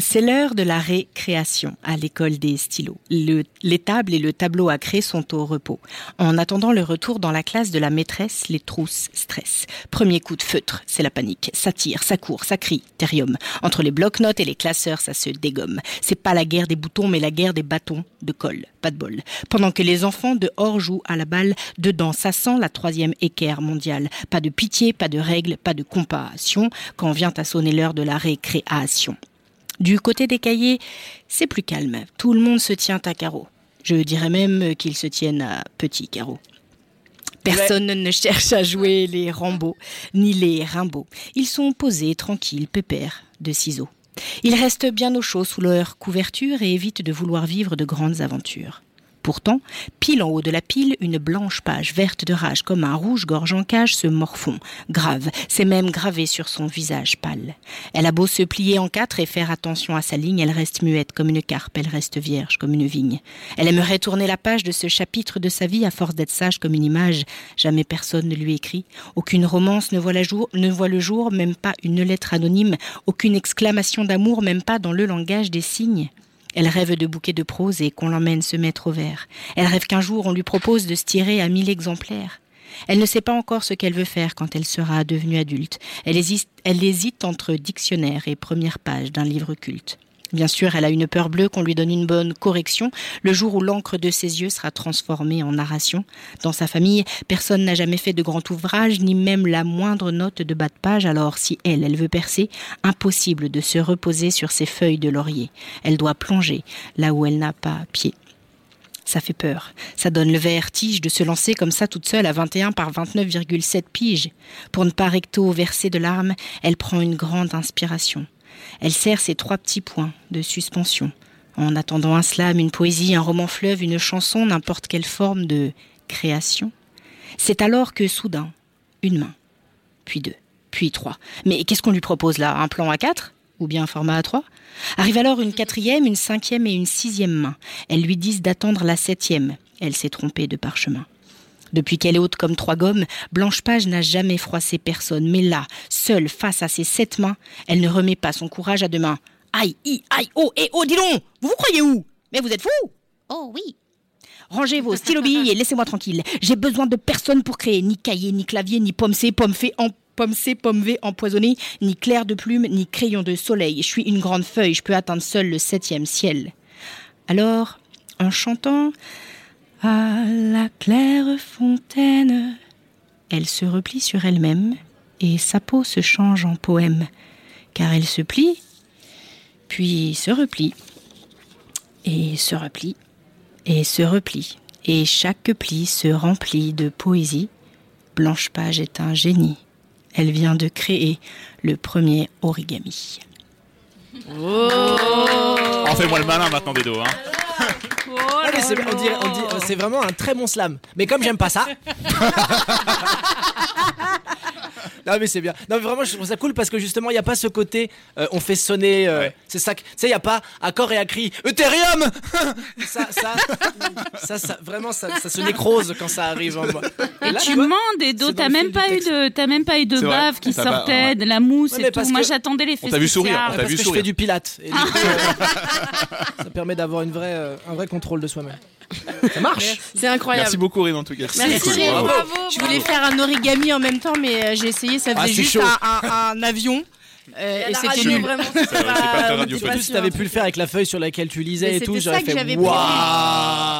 C'est l'heure de la récréation à l'école des stylos. Le- les tables et le tableau à créer sont au repos. En attendant le retour dans la classe de la maîtresse, les trousses stressent. Premier coup de feutre, c'est la panique. Ça tire, ça court, ça crie, thérium. Entre les blocs-notes et les classeurs, ça se dégomme. C'est pas la guerre des boutons, mais la guerre des bâtons de colle. Pas de bol. Pendant que les enfants dehors jouent à la balle, dedans, ça sent la troisième équerre mondiale. Pas de pitié, pas de règles, pas de compassion quand vient à sonner l'heure de la récréation. Du côté des cahiers, c'est plus calme. Tout le monde se tient à carreau. Je dirais même qu'ils se tiennent à petits carreaux. Personne ne cherche à jouer les Rambo, ni les Rimbaud. Ils sont posés, tranquilles, pépères, de ciseaux. Ils restent bien au chaud sous leur couverture et évitent de vouloir vivre de grandes aventures. Pourtant, pile en haut de la pile, une blanche page verte de rage comme un rouge-gorge en cage se morfond. Grave, c'est même gravé sur son visage pâle. Elle a beau se plier en quatre et faire attention à sa ligne, elle reste muette comme une carpe, elle reste vierge comme une vigne. Elle aimerait tourner la page de ce chapitre de sa vie à force d'être sage comme une image. Jamais personne ne lui écrit. Aucune romance ne voit, la jour, ne voit le jour, même pas une lettre anonyme. Aucune exclamation d'amour, même pas dans le langage des signes. Elle rêve de bouquets de prose et qu'on l'emmène se mettre au vert. Elle rêve qu'un jour on lui propose de se tirer à mille exemplaires. Elle ne sait pas encore ce qu'elle veut faire quand elle sera devenue adulte. Elle hésite, elle hésite entre dictionnaire et première page d'un livre culte. Bien sûr, elle a une peur bleue qu'on lui donne une bonne correction le jour où l'encre de ses yeux sera transformée en narration. Dans sa famille, personne n'a jamais fait de grand ouvrage, ni même la moindre note de bas de page, alors si elle, elle veut percer, impossible de se reposer sur ses feuilles de laurier. Elle doit plonger là où elle n'a pas pied. Ça fait peur. Ça donne le vertige de se lancer comme ça toute seule à 21 par 29,7 piges. Pour ne pas recto verser de larmes, elle prend une grande inspiration. Elle serre ses trois petits points de suspension. En attendant un slam, une poésie, un roman fleuve, une chanson, n'importe quelle forme de création. C'est alors que soudain, une main, puis deux, puis trois. Mais qu'est-ce qu'on lui propose là? Un plan à quatre? Ou bien un format à trois? Arrive alors une quatrième, une cinquième et une sixième main. Elles lui disent d'attendre la septième. Elle s'est trompée de parchemin. Depuis qu'elle est haute comme trois gommes, Blanche Page n'a jamais froissé personne. Mais là, seule face à ses sept mains, elle ne remet pas son courage à deux mains. Aïe, i, aïe, oh, et oh, dis donc Vous vous croyez où? Mais vous êtes fous Oh oui. Rangez vos stylos-billes et laissez-moi tranquille. J'ai besoin de personne pour créer, ni cahier, ni clavier, ni pomme C, pomme en pomme C, pomme V empoisonnée, ni clair de plume, ni crayon de soleil. Je suis une grande feuille, je peux atteindre seul le septième ciel. Alors, en chantant à la claire fontaine, elle se replie sur elle-même et sa peau se change en poème, car elle se plie, puis se replie, et se replie, et se replie, et chaque pli se remplit de poésie. Blanche Page est un génie. Elle vient de créer le premier origami. Oh. En fais-moi le malin maintenant, Dedo. Hein. C'est, dit- c'est vraiment un très bon slam. Mais comme j'aime pas ça. non mais c'est bien. Non mais vraiment je trouve ça cool parce que justement il y a pas ce côté euh, on fait sonner euh, c'est ça que- tu sais il y a pas accord et à cri Ethereum ça, ça, ça ça vraiment ça, ça se nécrose quand ça arrive en moi. Et Là, tu vois, mens des dos, c'est dans t'as même pas eu de, t'as même pas eu de bave qui pas- sortait, ouais. de la mousse Ouais, et tout. Moi j'attendais les On t'a vu sourire, on t'a vu que je sourire. fais du pilate et du coup, euh, ça permet d'avoir une vraie euh, un vrai contrôle de soi-même. Ça marche. C'est incroyable. Merci beaucoup, Rim, en tout cas. Merci, Cool. Rim. Bravo. Je voulais faire un origami en même temps, mais euh, j'ai essayé, ça Ah, faisait c'est juste un, un- un avion. euh, Et la c'était nul. vraiment, pas. Surtout si t'avais pu le faire avec la feuille sur laquelle tu lisais Mais et tout, c'était j'aurais ça que fait j'avais waouh.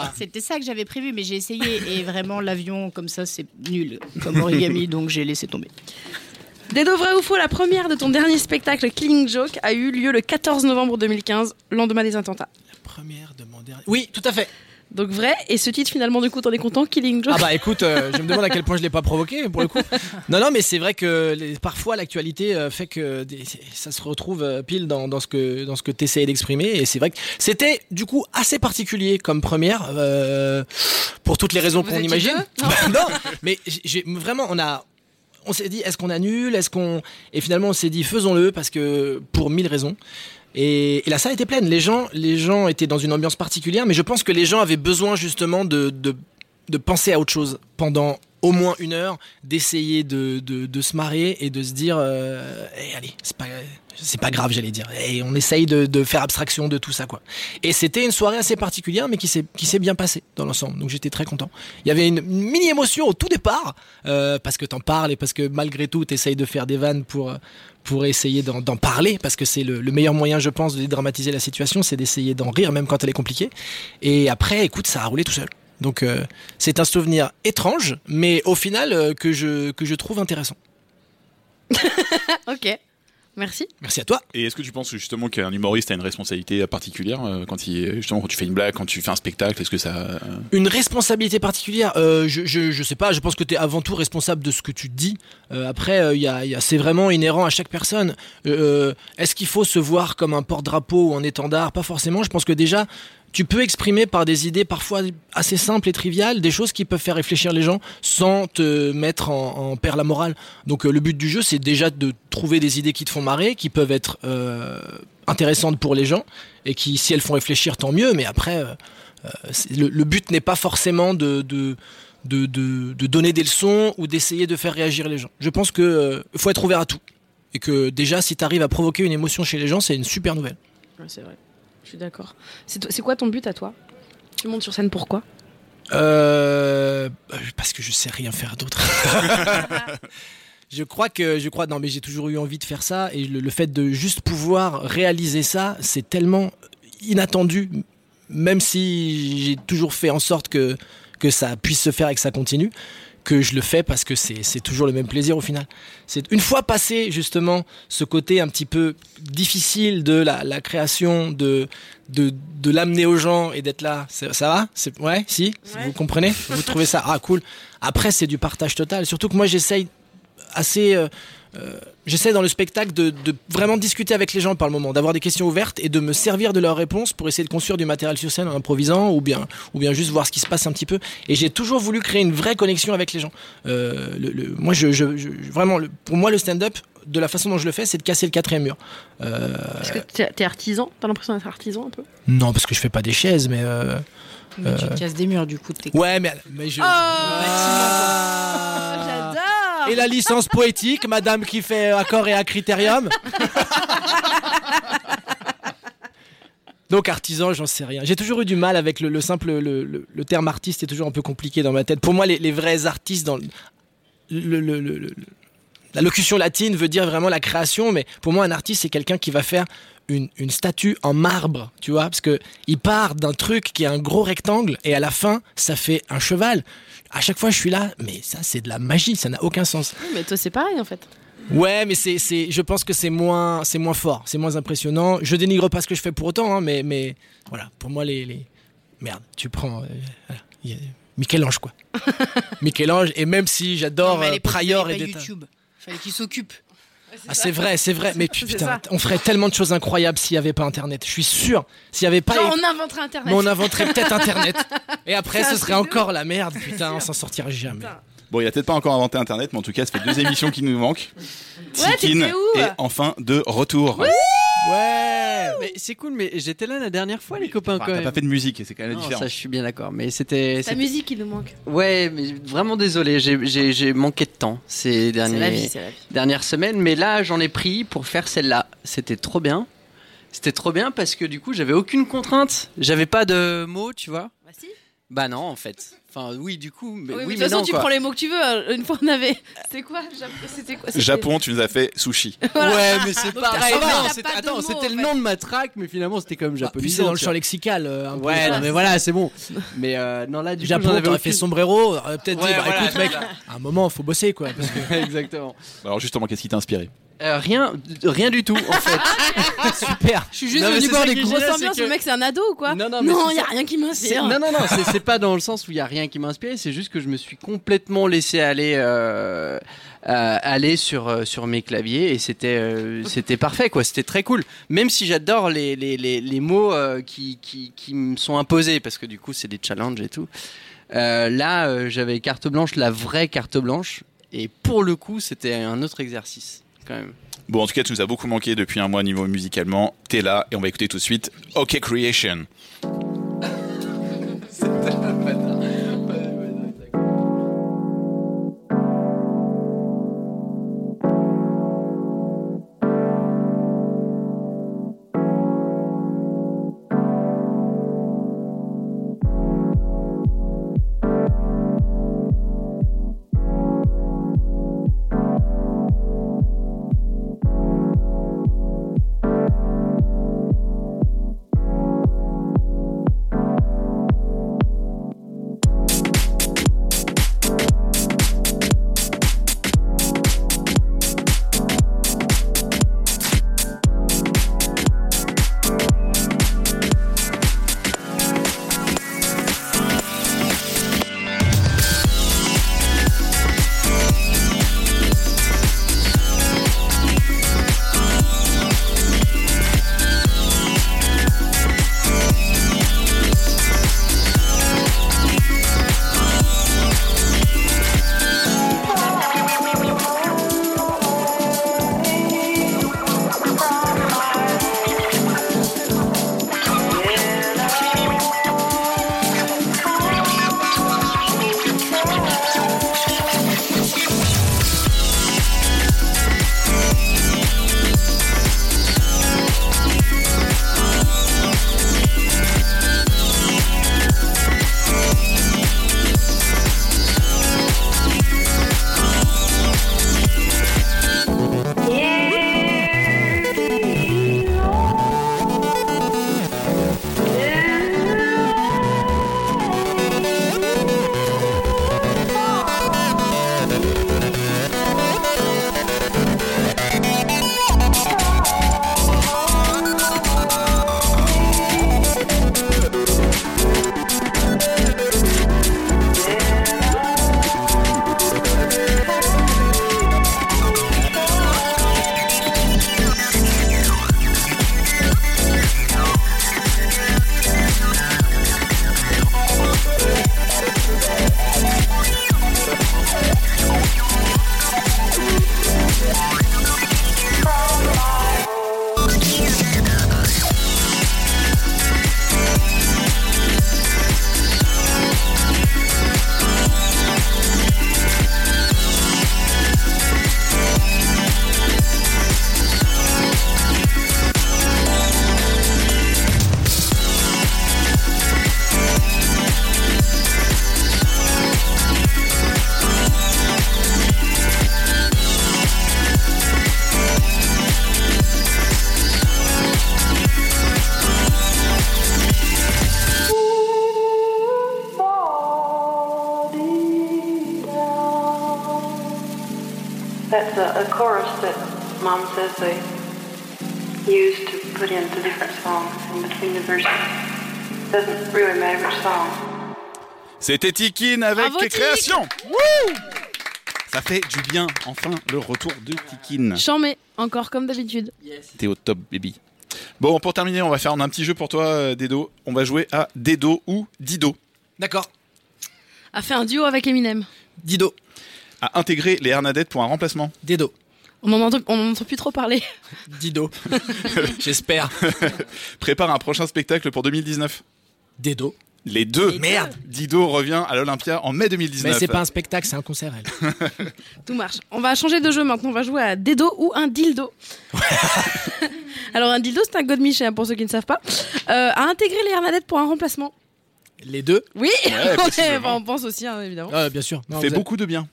prévu. C'était ça que j'avais prévu, mais j'ai essayé et vraiment l'avion comme ça c'est nul comme origami, donc j'ai laissé tomber. Dedo vrai ou faux, la première de ton dernier spectacle Killing Joke a eu lieu le 14 novembre 2015, lendemain des attentats. Première de mon dernier. Oui, tout à fait. Donc vrai, et ce titre finalement du coup t'en es content, Killing Joke Ah bah écoute, euh, je me demande à quel point je l'ai pas provoqué pour le coup. Non non mais c'est vrai que les- parfois l'actualité euh, fait que des- ça se retrouve euh, pile dans, dans ce que dans ce que t'essayais d'exprimer et c'est vrai que c'était du coup assez particulier comme première pour toutes les raisons qu'on imagine. Bah, non, mais j'ai vraiment on a on s'est dit est-ce qu'on annule, est-ce qu'on et finalement on s'est dit faisons-le parce que pour mille raisons. Et, et la salle était pleine. Les gens, les gens étaient dans une ambiance particulière, mais je pense que les gens avaient besoin justement de, de, de penser à autre chose pendant au moins une heure, d'essayer de, de, de se marrer et de se dire, euh, Eh, allez, c'est pas, c'est pas grave, j'allais dire. Et on essaye de, de faire abstraction de tout ça, quoi. Et c'était une soirée assez particulière, mais qui s'est, qui s'est bien passée dans l'ensemble. Donc j'étais très content. Il y avait une mini émotion au tout départ, euh, parce que t'en parles et parce que malgré tout, t'essayes de faire des vannes pour, pour essayer d'en, d'en parler, parce que c'est le, le meilleur moyen, je pense, de dédramatiser la situation, c'est d'essayer d'en rire, même quand elle est compliquée. Et après, écoute, ça a roulé tout seul. Donc euh, c'est un souvenir étrange, mais au final euh, que je que je trouve intéressant. ok, merci. Merci à toi. Et est-ce que tu penses justement qu'un humoriste a une responsabilité particulière euh, quand il justement quand tu fais une blague, quand tu fais un spectacle, est-ce que ça euh, Une responsabilité particulière, euh, je, je, je sais pas, je pense que tu es avant tout responsable de ce que tu dis. Euh, après, euh, il y a, il y a- c'est vraiment inhérent à chaque personne. Euh, Est-ce qu'il faut se voir comme un porte-drapeau ou un étendard? Pas forcément, je pense que déjà, tu peux exprimer par des idées parfois assez simples et triviales des choses qui peuvent faire réfléchir les gens sans te mettre en, en père la morale. Donc euh, le but du jeu, c'est déjà de trouver des idées qui te font marrer, qui peuvent être euh, intéressantes pour les gens et qui, si elles font réfléchir, tant mieux. Mais après, euh, le, but n'est pas forcément de, donner des leçons ou d'essayer de faire réagir les gens. Je pense euh, faut être ouvert à tout. Et que déjà, si tu arrives à provoquer une émotion chez les gens, c'est une super nouvelle. Ouais, c'est vrai, je suis d'accord. C'est, quoi ton but à toi? Tu montes sur scène pourquoi Euh, parce que je sais rien faire d'autre. je crois que je crois non mais j'ai toujours eu envie de faire ça et le, fait de juste pouvoir réaliser ça, c'est tellement inattendu même si j'ai toujours fait en sorte que ça puisse se faire et que ça continue que je le fais parce que c'est toujours le même plaisir au final. C'est une fois passé justement ce côté un petit peu difficile de la, la création, de de, de l'amener aux gens et d'être là. Ça va? Ouais, si? Vous comprenez? Vous trouvez ça? Ah cool. Après c'est du partage total. Surtout que moi j'essaye assez. euh, euh, J'essaie dans le spectacle de, de vraiment discuter avec les gens par le moment, d'avoir des questions ouvertes et de me servir de leurs réponses pour essayer de construire du matériel sur scène en improvisant ou bien, ou bien juste voir ce qui se passe un petit peu. Et j'ai toujours voulu créer une vraie connexion avec les gens. Euh, le, le- moi, je, je- je- vraiment, le- pour moi, le stand-up, de la façon dont je le fais, c'est de casser le quatrième mur. Euh, Est-ce que t'es, t'es artisan? T'as l'impression d'être artisan un peu? Non, parce que je fais pas des chaises, mais. euh, Mais tu casses des murs du coup. Ouais, mais, mais je. Oh, J'adore Et la licence poétique, madame qui fait accord et à critérium Donc artisan, j'en sais rien. J'ai toujours eu du mal avec le, le simple, le, terme artiste est toujours un peu compliqué dans ma tête. Pour moi, les, les vrais artistes dans le- le- la locution latine veut dire vraiment la création, mais pour moi, un artiste c'est quelqu'un qui va faire une, une statue en marbre, tu vois, parce que il part d'un truc qui est un gros rectangle et à la fin, ça fait un cheval. À chaque fois, je suis là, mais ça, c'est de la magie, ça n'a aucun sens. Oui, mais toi, c'est pareil en fait. Ouais, mais c'est, c'est, je pense que c'est moins, c'est moins fort, c'est moins impressionnant. Je dénigre pas ce que je fais pour autant, hein, mais, mais voilà, pour moi les, les... merde, tu prends, euh, voilà, il y a Michel-Ange quoi. Michel-Ange, et même si j'adore euh, Prior et. YouTube. Fallait qu'il s'occupe. Ah, c'est vrai, c'est vrai, mais putain, on ferait tellement de choses incroyables s'il y avait pas Internet. Je suis sûr, s'il y avait pas, Genre, on inventerait Internet. mais on inventerait peut-être Internet. Et après, ce serait encore la merde, putain, on s'en sortirait jamais. Bon, il a peut-être pas encore inventé Internet, mais en tout cas, ça fait deux émissions qui nous manquent. Ouais, Tikin t'étais où est enfin de retour. Ouais, mais c'est cool, mais j'étais là la dernière fois, les copains, Enfin, quand T'as même. pas fait de musique, c'est quand même Non, différent. ça, je suis bien d'accord, mais c'était. Ta c'était- musique, il nous manque. Ouais, mais vraiment désolé, j'ai- j'ai j'ai manqué de temps ces derniers, la vie, c'est la vie. dernières semaines, mais là j'en ai pris pour faire celle-là. C'était trop bien. C'était trop bien parce que du coup j'avais aucune contrainte, j'avais pas de mots, tu vois. Bah si. Bah non, en fait. Enfin, oui, du coup, mais Oui, oui, mais de toute façon, non, tu quoi. prends les mots que tu veux. Euh, Une fois, on avait. C'était quoi C'était quoi C'était- Japon, tu nous as fait sushi. Ouais, mais c'est pareil. attends, c'était en le nom de ma track, mais finalement c'était comme Bah, japonais. puis c'est dans le champ lexical. euh, un peu. Ouais, non, mais voilà, c'est bon. Mais euh, non, là, du coup, Japon, avais t'aurais fait sombrero, peut-être Ouais, dit, bah voilà, écoute mec, à un moment, faut bosser quoi. parce que- Exactement. Alors justement, qu'est-ce qui t'a inspiré? Euh, rien, rien du tout, en fait. Super. Je suis juste venu ça des grosses ambiances. Le mec, c'est un ado ou quoi Non, non, mais non, il y a rien qui m'inspire. Non, non, non, c'est- pas dans le sens où il y a rien qui m'a inspiré, c'est juste que je me suis complètement laissé aller, euh, euh, aller sur, euh, sur mes claviers et c'était euh, c'était parfait, quoi. C'était très cool. Même si j'adore les, les, les, les mots euh, qui, qui, qui me sont imposés, parce que du coup, c'est des challenges et tout. Euh, là, euh, j'avais carte blanche, la vraie carte blanche, et pour le coup, c'était un autre exercice, quand même. Bon, en tout cas, tu nous as beaucoup manqué depuis un mois niveau musicalement. T'es là, et on va écouter tout de suite OK Creation. mom says they use to put into different songs in between the verses. Doesn't really matter which song. C'était Tikin avec Bravo. Création. Ça fait du bien, enfin, le retour de Tikin. Chambé, encore comme d'habitude. T'es au top, baby. Bon, pour terminer, on va faire un petit jeu pour toi, euh, Dedo. On va jouer à Dedo ou Dido. D'accord. A fait un duo avec Eminem. Dido. À intégrer les Hernadettes pour un remplacement. Dedo. On n'en entend, plus trop parler. Dido. J'espère. Prépare un prochain spectacle pour 2019. Dedo. Les deux. Merde. Dido revient à l'Olympia en mai 2019. Mais c'est pas un spectacle, c'est un concert, elle. Tout marche. On va changer de jeu maintenant. On va jouer à Dedo ou un dildo. Alors, un dildo, c'est un godemiché, hein, pour ceux qui ne savent pas. Euh, à intégrer les Hernadettes pour un remplacement. Les deux? Oui, Ouais, possiblement. on pense aussi, hein, évidemment. Bien sûr. Non, Fait beaucoup de bien.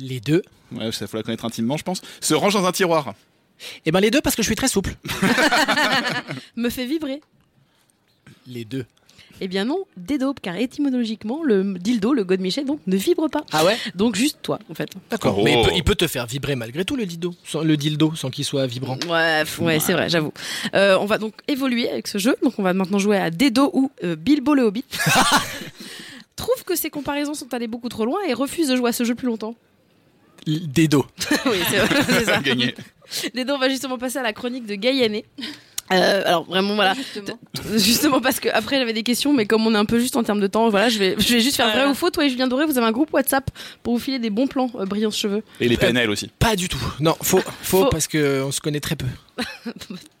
Les deux Ouais, ça faut la connaître intimement, je pense. Se range dans un tiroir. Eh ben les deux parce que je suis très souple. Me fait vibrer. Les deux. Eh bien non, Dedo, car étymologiquement, le dildo, le godemiché, donc, ne vibre pas. Ah ouais Donc juste toi, en fait. D'accord. Oh. Mais il peut, il peut te faire vibrer malgré tout le dildo, sans, le dildo, sans qu'il soit vibrant. Ouais, ouais, c'est vrai, j'avoue. Euh, on va donc évoluer avec ce jeu. Donc, on va maintenant jouer à Dedo ou euh, Bilbo le Hobbit. Trouve que ces comparaisons sont allées beaucoup trop loin et refuse de jouer à ce jeu plus longtemps. Dedo. oui, c'est vrai, c'est ça. Gagné. Dedo, on va justement passer à la chronique de Gaïané. Euh, alors vraiment voilà justement. parce que après j'avais des questions mais comme on est un peu juste en termes de temps voilà je vais je vais juste faire vrai ou faux toi et Julien Doré vous avez un groupe WhatsApp pour vous filer des bons plans euh, brillants cheveux Et les PNL aussi. Pas du tout. Non, faux, faux, Faux. parce que on se connaît très peu.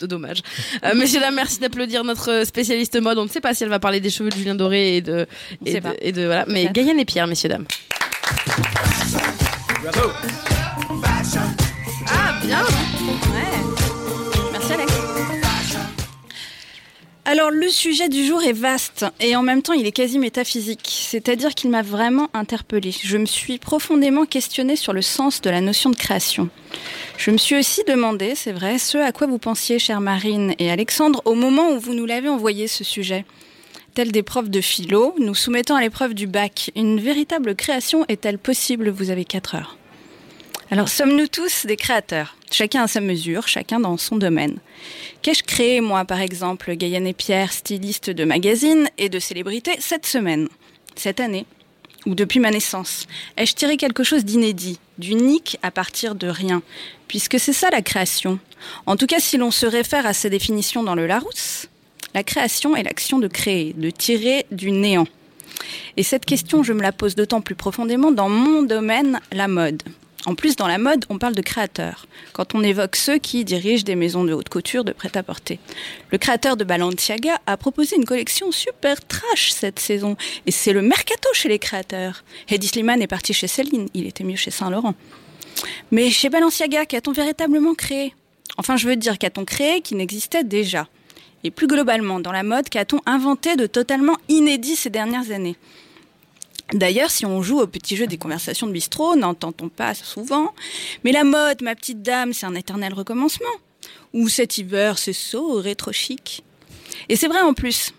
dommage euh, messieurs dames merci d'applaudir notre spécialiste mode on ne sait pas si elle va parler des cheveux de Julien Doré et de et de, pas. et de- voilà mais. Gaïane et Pierre messieurs dames Bravo. Ah, bien Ouais. Merci Alex. Alors le sujet du jour est vaste et en même temps il est quasi métaphysique, c'est-à-dire qu'il m'a vraiment interpellée. Je me suis profondément questionnée sur le sens de la notion de création. Je me suis aussi demandé, c'est vrai, ce à quoi vous pensiez, chère Marine et Alexandre, au moment où vous nous l'avez envoyé ce sujet. Tels des profs de philo, nous soumettons à l'épreuve du bac. Une véritable création est-elle possible? Vous avez 4 heures. Alors, sommes-nous tous des créateurs? Chacun à sa mesure, chacun dans son domaine. Qu'ai-je créé, moi, par exemple, Gaïane et Pierre, styliste de magazines et de célébrités, cette semaine, cette année ou depuis ma naissance Ai-je tiré quelque chose d'inédit, d'unique à partir de rien? Puisque c'est ça la création. En tout cas, si l'on se réfère à sa définition dans le Larousse, la création est l'action de créer, de tirer du néant. Et cette question, je me la pose d'autant plus profondément dans mon domaine, la mode. En plus, dans la mode, on parle de créateurs. Quand on évoque ceux qui dirigent des maisons de haute couture de prêt-à-porter. Le créateur de Balenciaga a proposé une collection super trash cette saison. Et c'est le mercato chez les créateurs. Hedy Slimane est parti chez Céline. Il était mieux chez Saint-Laurent. Mais chez Balenciaga, qu'a-t-on véritablement créé? Enfin, je veux dire, qu'a-t-on créé qui n'existait déjà? Et plus globalement, dans la mode, qu'a-t-on inventé de totalement inédit ces dernières années? D'ailleurs, si on joue au petit jeu des conversations de bistrot, n'entend-on pas souvent Mais la mode, ma petite dame, c'est un éternel recommencement. Ou cet hiver, c'est so rétro chic. Et c'est vrai en plus.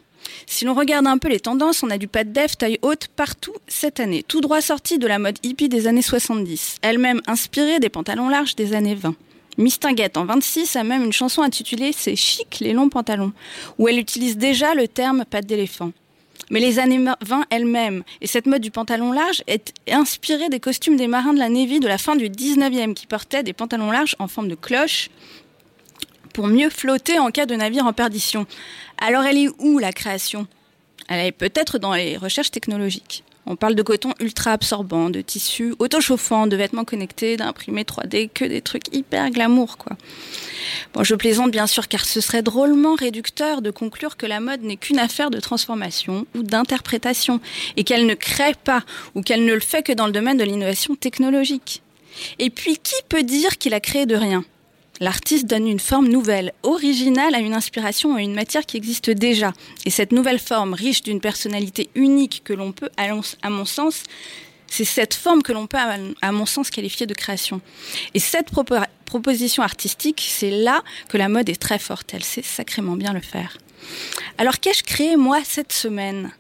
Si l'on regarde un peu les tendances, on a du pas de taille haute partout cette année, tout droit sorti de la mode hippie des années 70, elle-même inspirée des pantalons larges des années 20. Mistinguette en 26 a même une chanson intitulée C'est chic les longs pantalons, où elle utilise déjà le terme patte d'éléphant. Mais les années 20 elles-mêmes, et cette mode du pantalon large est inspirée des costumes des marins de la Navy de la fin du 19e qui portaient des pantalons larges en forme de cloche pour mieux flotter en cas de navire en perdition. Alors elle est où la création? Elle est peut-être dans les recherches technologiques. On parle de coton ultra absorbant, de tissus autochauffants, de vêtements connectés, d'imprimés 3D, que des trucs hyper glamour, quoi. Bon, je plaisante bien sûr car ce serait drôlement réducteur de conclure que la mode n'est qu'une affaire de transformation ou d'interprétation et qu'elle ne crée pas ou qu'elle ne le fait que dans le domaine de l'innovation technologique. Et puis, qui peut dire qu'il a créé de rien? L'artiste donne une forme nouvelle, originale à une inspiration à une matière qui existe déjà. Et cette nouvelle forme, riche d'une personnalité unique que l'on peut, à mon sens, c'est cette forme que l'on peut, à mon sens, qualifier de création. Et cette propo proposition artistique, c'est là que la mode est très forte. Elle sait sacrément bien le faire. Alors qu'ai-je créé, moi, cette semaine?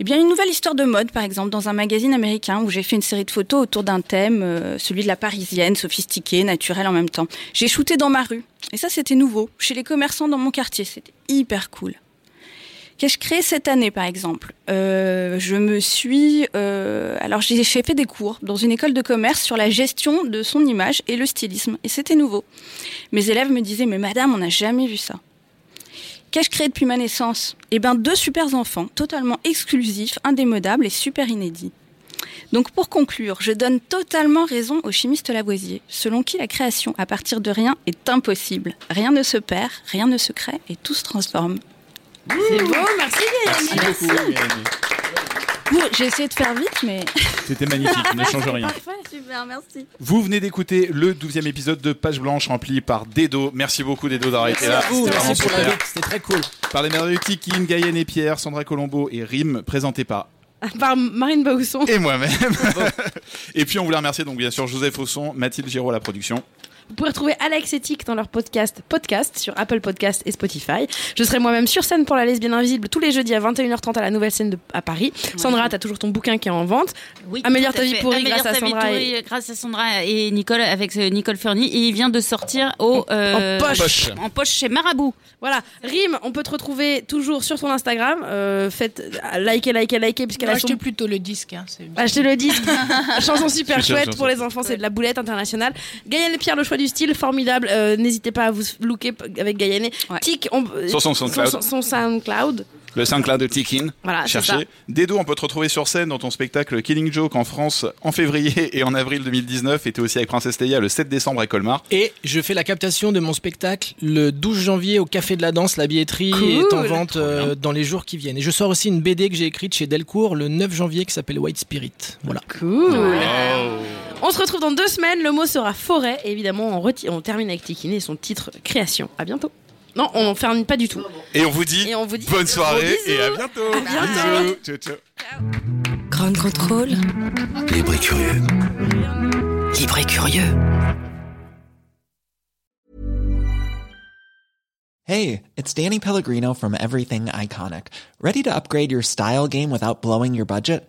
Eh bien, une nouvelle histoire de mode, par exemple, dans un magazine américain où j'ai fait une série de photos autour d'un thème, euh, celui de la parisienne, sophistiquée, naturelle en même temps. J'ai shooté dans ma rue. Et ça, c'était nouveau. Chez les commerçants dans mon quartier. C'était hyper cool. Qu'ai-je créé cette année, par exemple? Euh, Je me suis... Euh, alors, j'ai j'ai fait des cours dans une école de commerce sur la gestion de son image et le stylisme. Et c'était nouveau. Mes élèves me disaient, mais madame, on n'a jamais vu ça. Qu'ai-je créé depuis ma naissance? Eh bien, deux super enfants, totalement exclusifs, indémodables et super inédits. Donc pour conclure, je donne totalement raison au chimiste Lavoisier, selon qui la création à partir de rien est impossible. Rien ne se perd, rien ne se crée et tout se transforme. C'est beau, merci Merci beaucoup, Mélanie. J'ai essayé de faire vite, mais... C'était magnifique, ne change rien. Parfait, super, merci. Vous venez d'écouter le 12e épisode de Page Blanche rempli par Dedo. Merci beaucoup Dedo d'avoir été là. C'était vraiment super. c'était très cool. Par les merveilleux Tikin, Gaëlle et Pierre, Sandra Colombo et Rim, présentés par Par Marine Bausson. et moi-même. et puis on voulait remercier donc bien sûr Joseph Ausson, Mathilde Giraud à la production. Vous pouvez retrouver Alex et Tic dans leur podcast Podcast sur Apple Podcast et Spotify. Je serai moi-même sur scène pour La Lesbienne Invisible tous les jeudis à 21h30 à la nouvelle scène de, à Paris. Sandra, t'as toujours ton bouquin qui est en vente. Oui, Améliore ta vie pourrie Améliore grâce à ta vie Sandra. pourrie et- grâce à Sandra et Nicole avec euh, Nicole Ferny et il vient de sortir au euh, en poche. en poche chez Marabout. Voilà, Rim, on peut te retrouver toujours sur ton Instagram. Euh, faites euh, liker, liker, liker, puisqu'elle a son... Achetez plutôt le disque. Hein, Achetez le disque. Chanson super chouette pour les enfants, c'est de la boulette internationale. Gaëlle Pierre, le choix du style, formidable. Euh, N'hésitez pas à vous looker avec Gaëlle. Tic, on... Sur son SoundCloud. Son, son SoundCloud. Le SoundCloud de Tikin. Voilà, Cherchez. Dedo, on peut te retrouver sur scène dans ton spectacle Killing Joke en France en février et en avril 2019. Et t'es aussi avec Princesse Leia le 7 décembre à Colmar. Et je fais la captation de mon spectacle le 12 janvier au Café de la Danse. La billetterie Cool. est en vente euh, dans les jours qui viennent. Et je sors aussi une BD que j'ai écrite chez Delcourt le 9 janvier qui s'appelle White Spirit. Voilà. Cool. On se retrouve dans deux semaines. Le mot sera forêt. Et évidemment, on, reti- on termine avec Tikine et son titre création. À bientôt. Non, on ferme pas du tout. Et on vous dit, Et on vous dit bonne soirée et à bientôt. À bientôt. Bisous. Ciao, ciao. Grand contrôle. Libre et curieux. Libre et curieux. Hey, it's Danny Pellegrino from Everything Iconic. Ready to upgrade your style game without blowing your budget?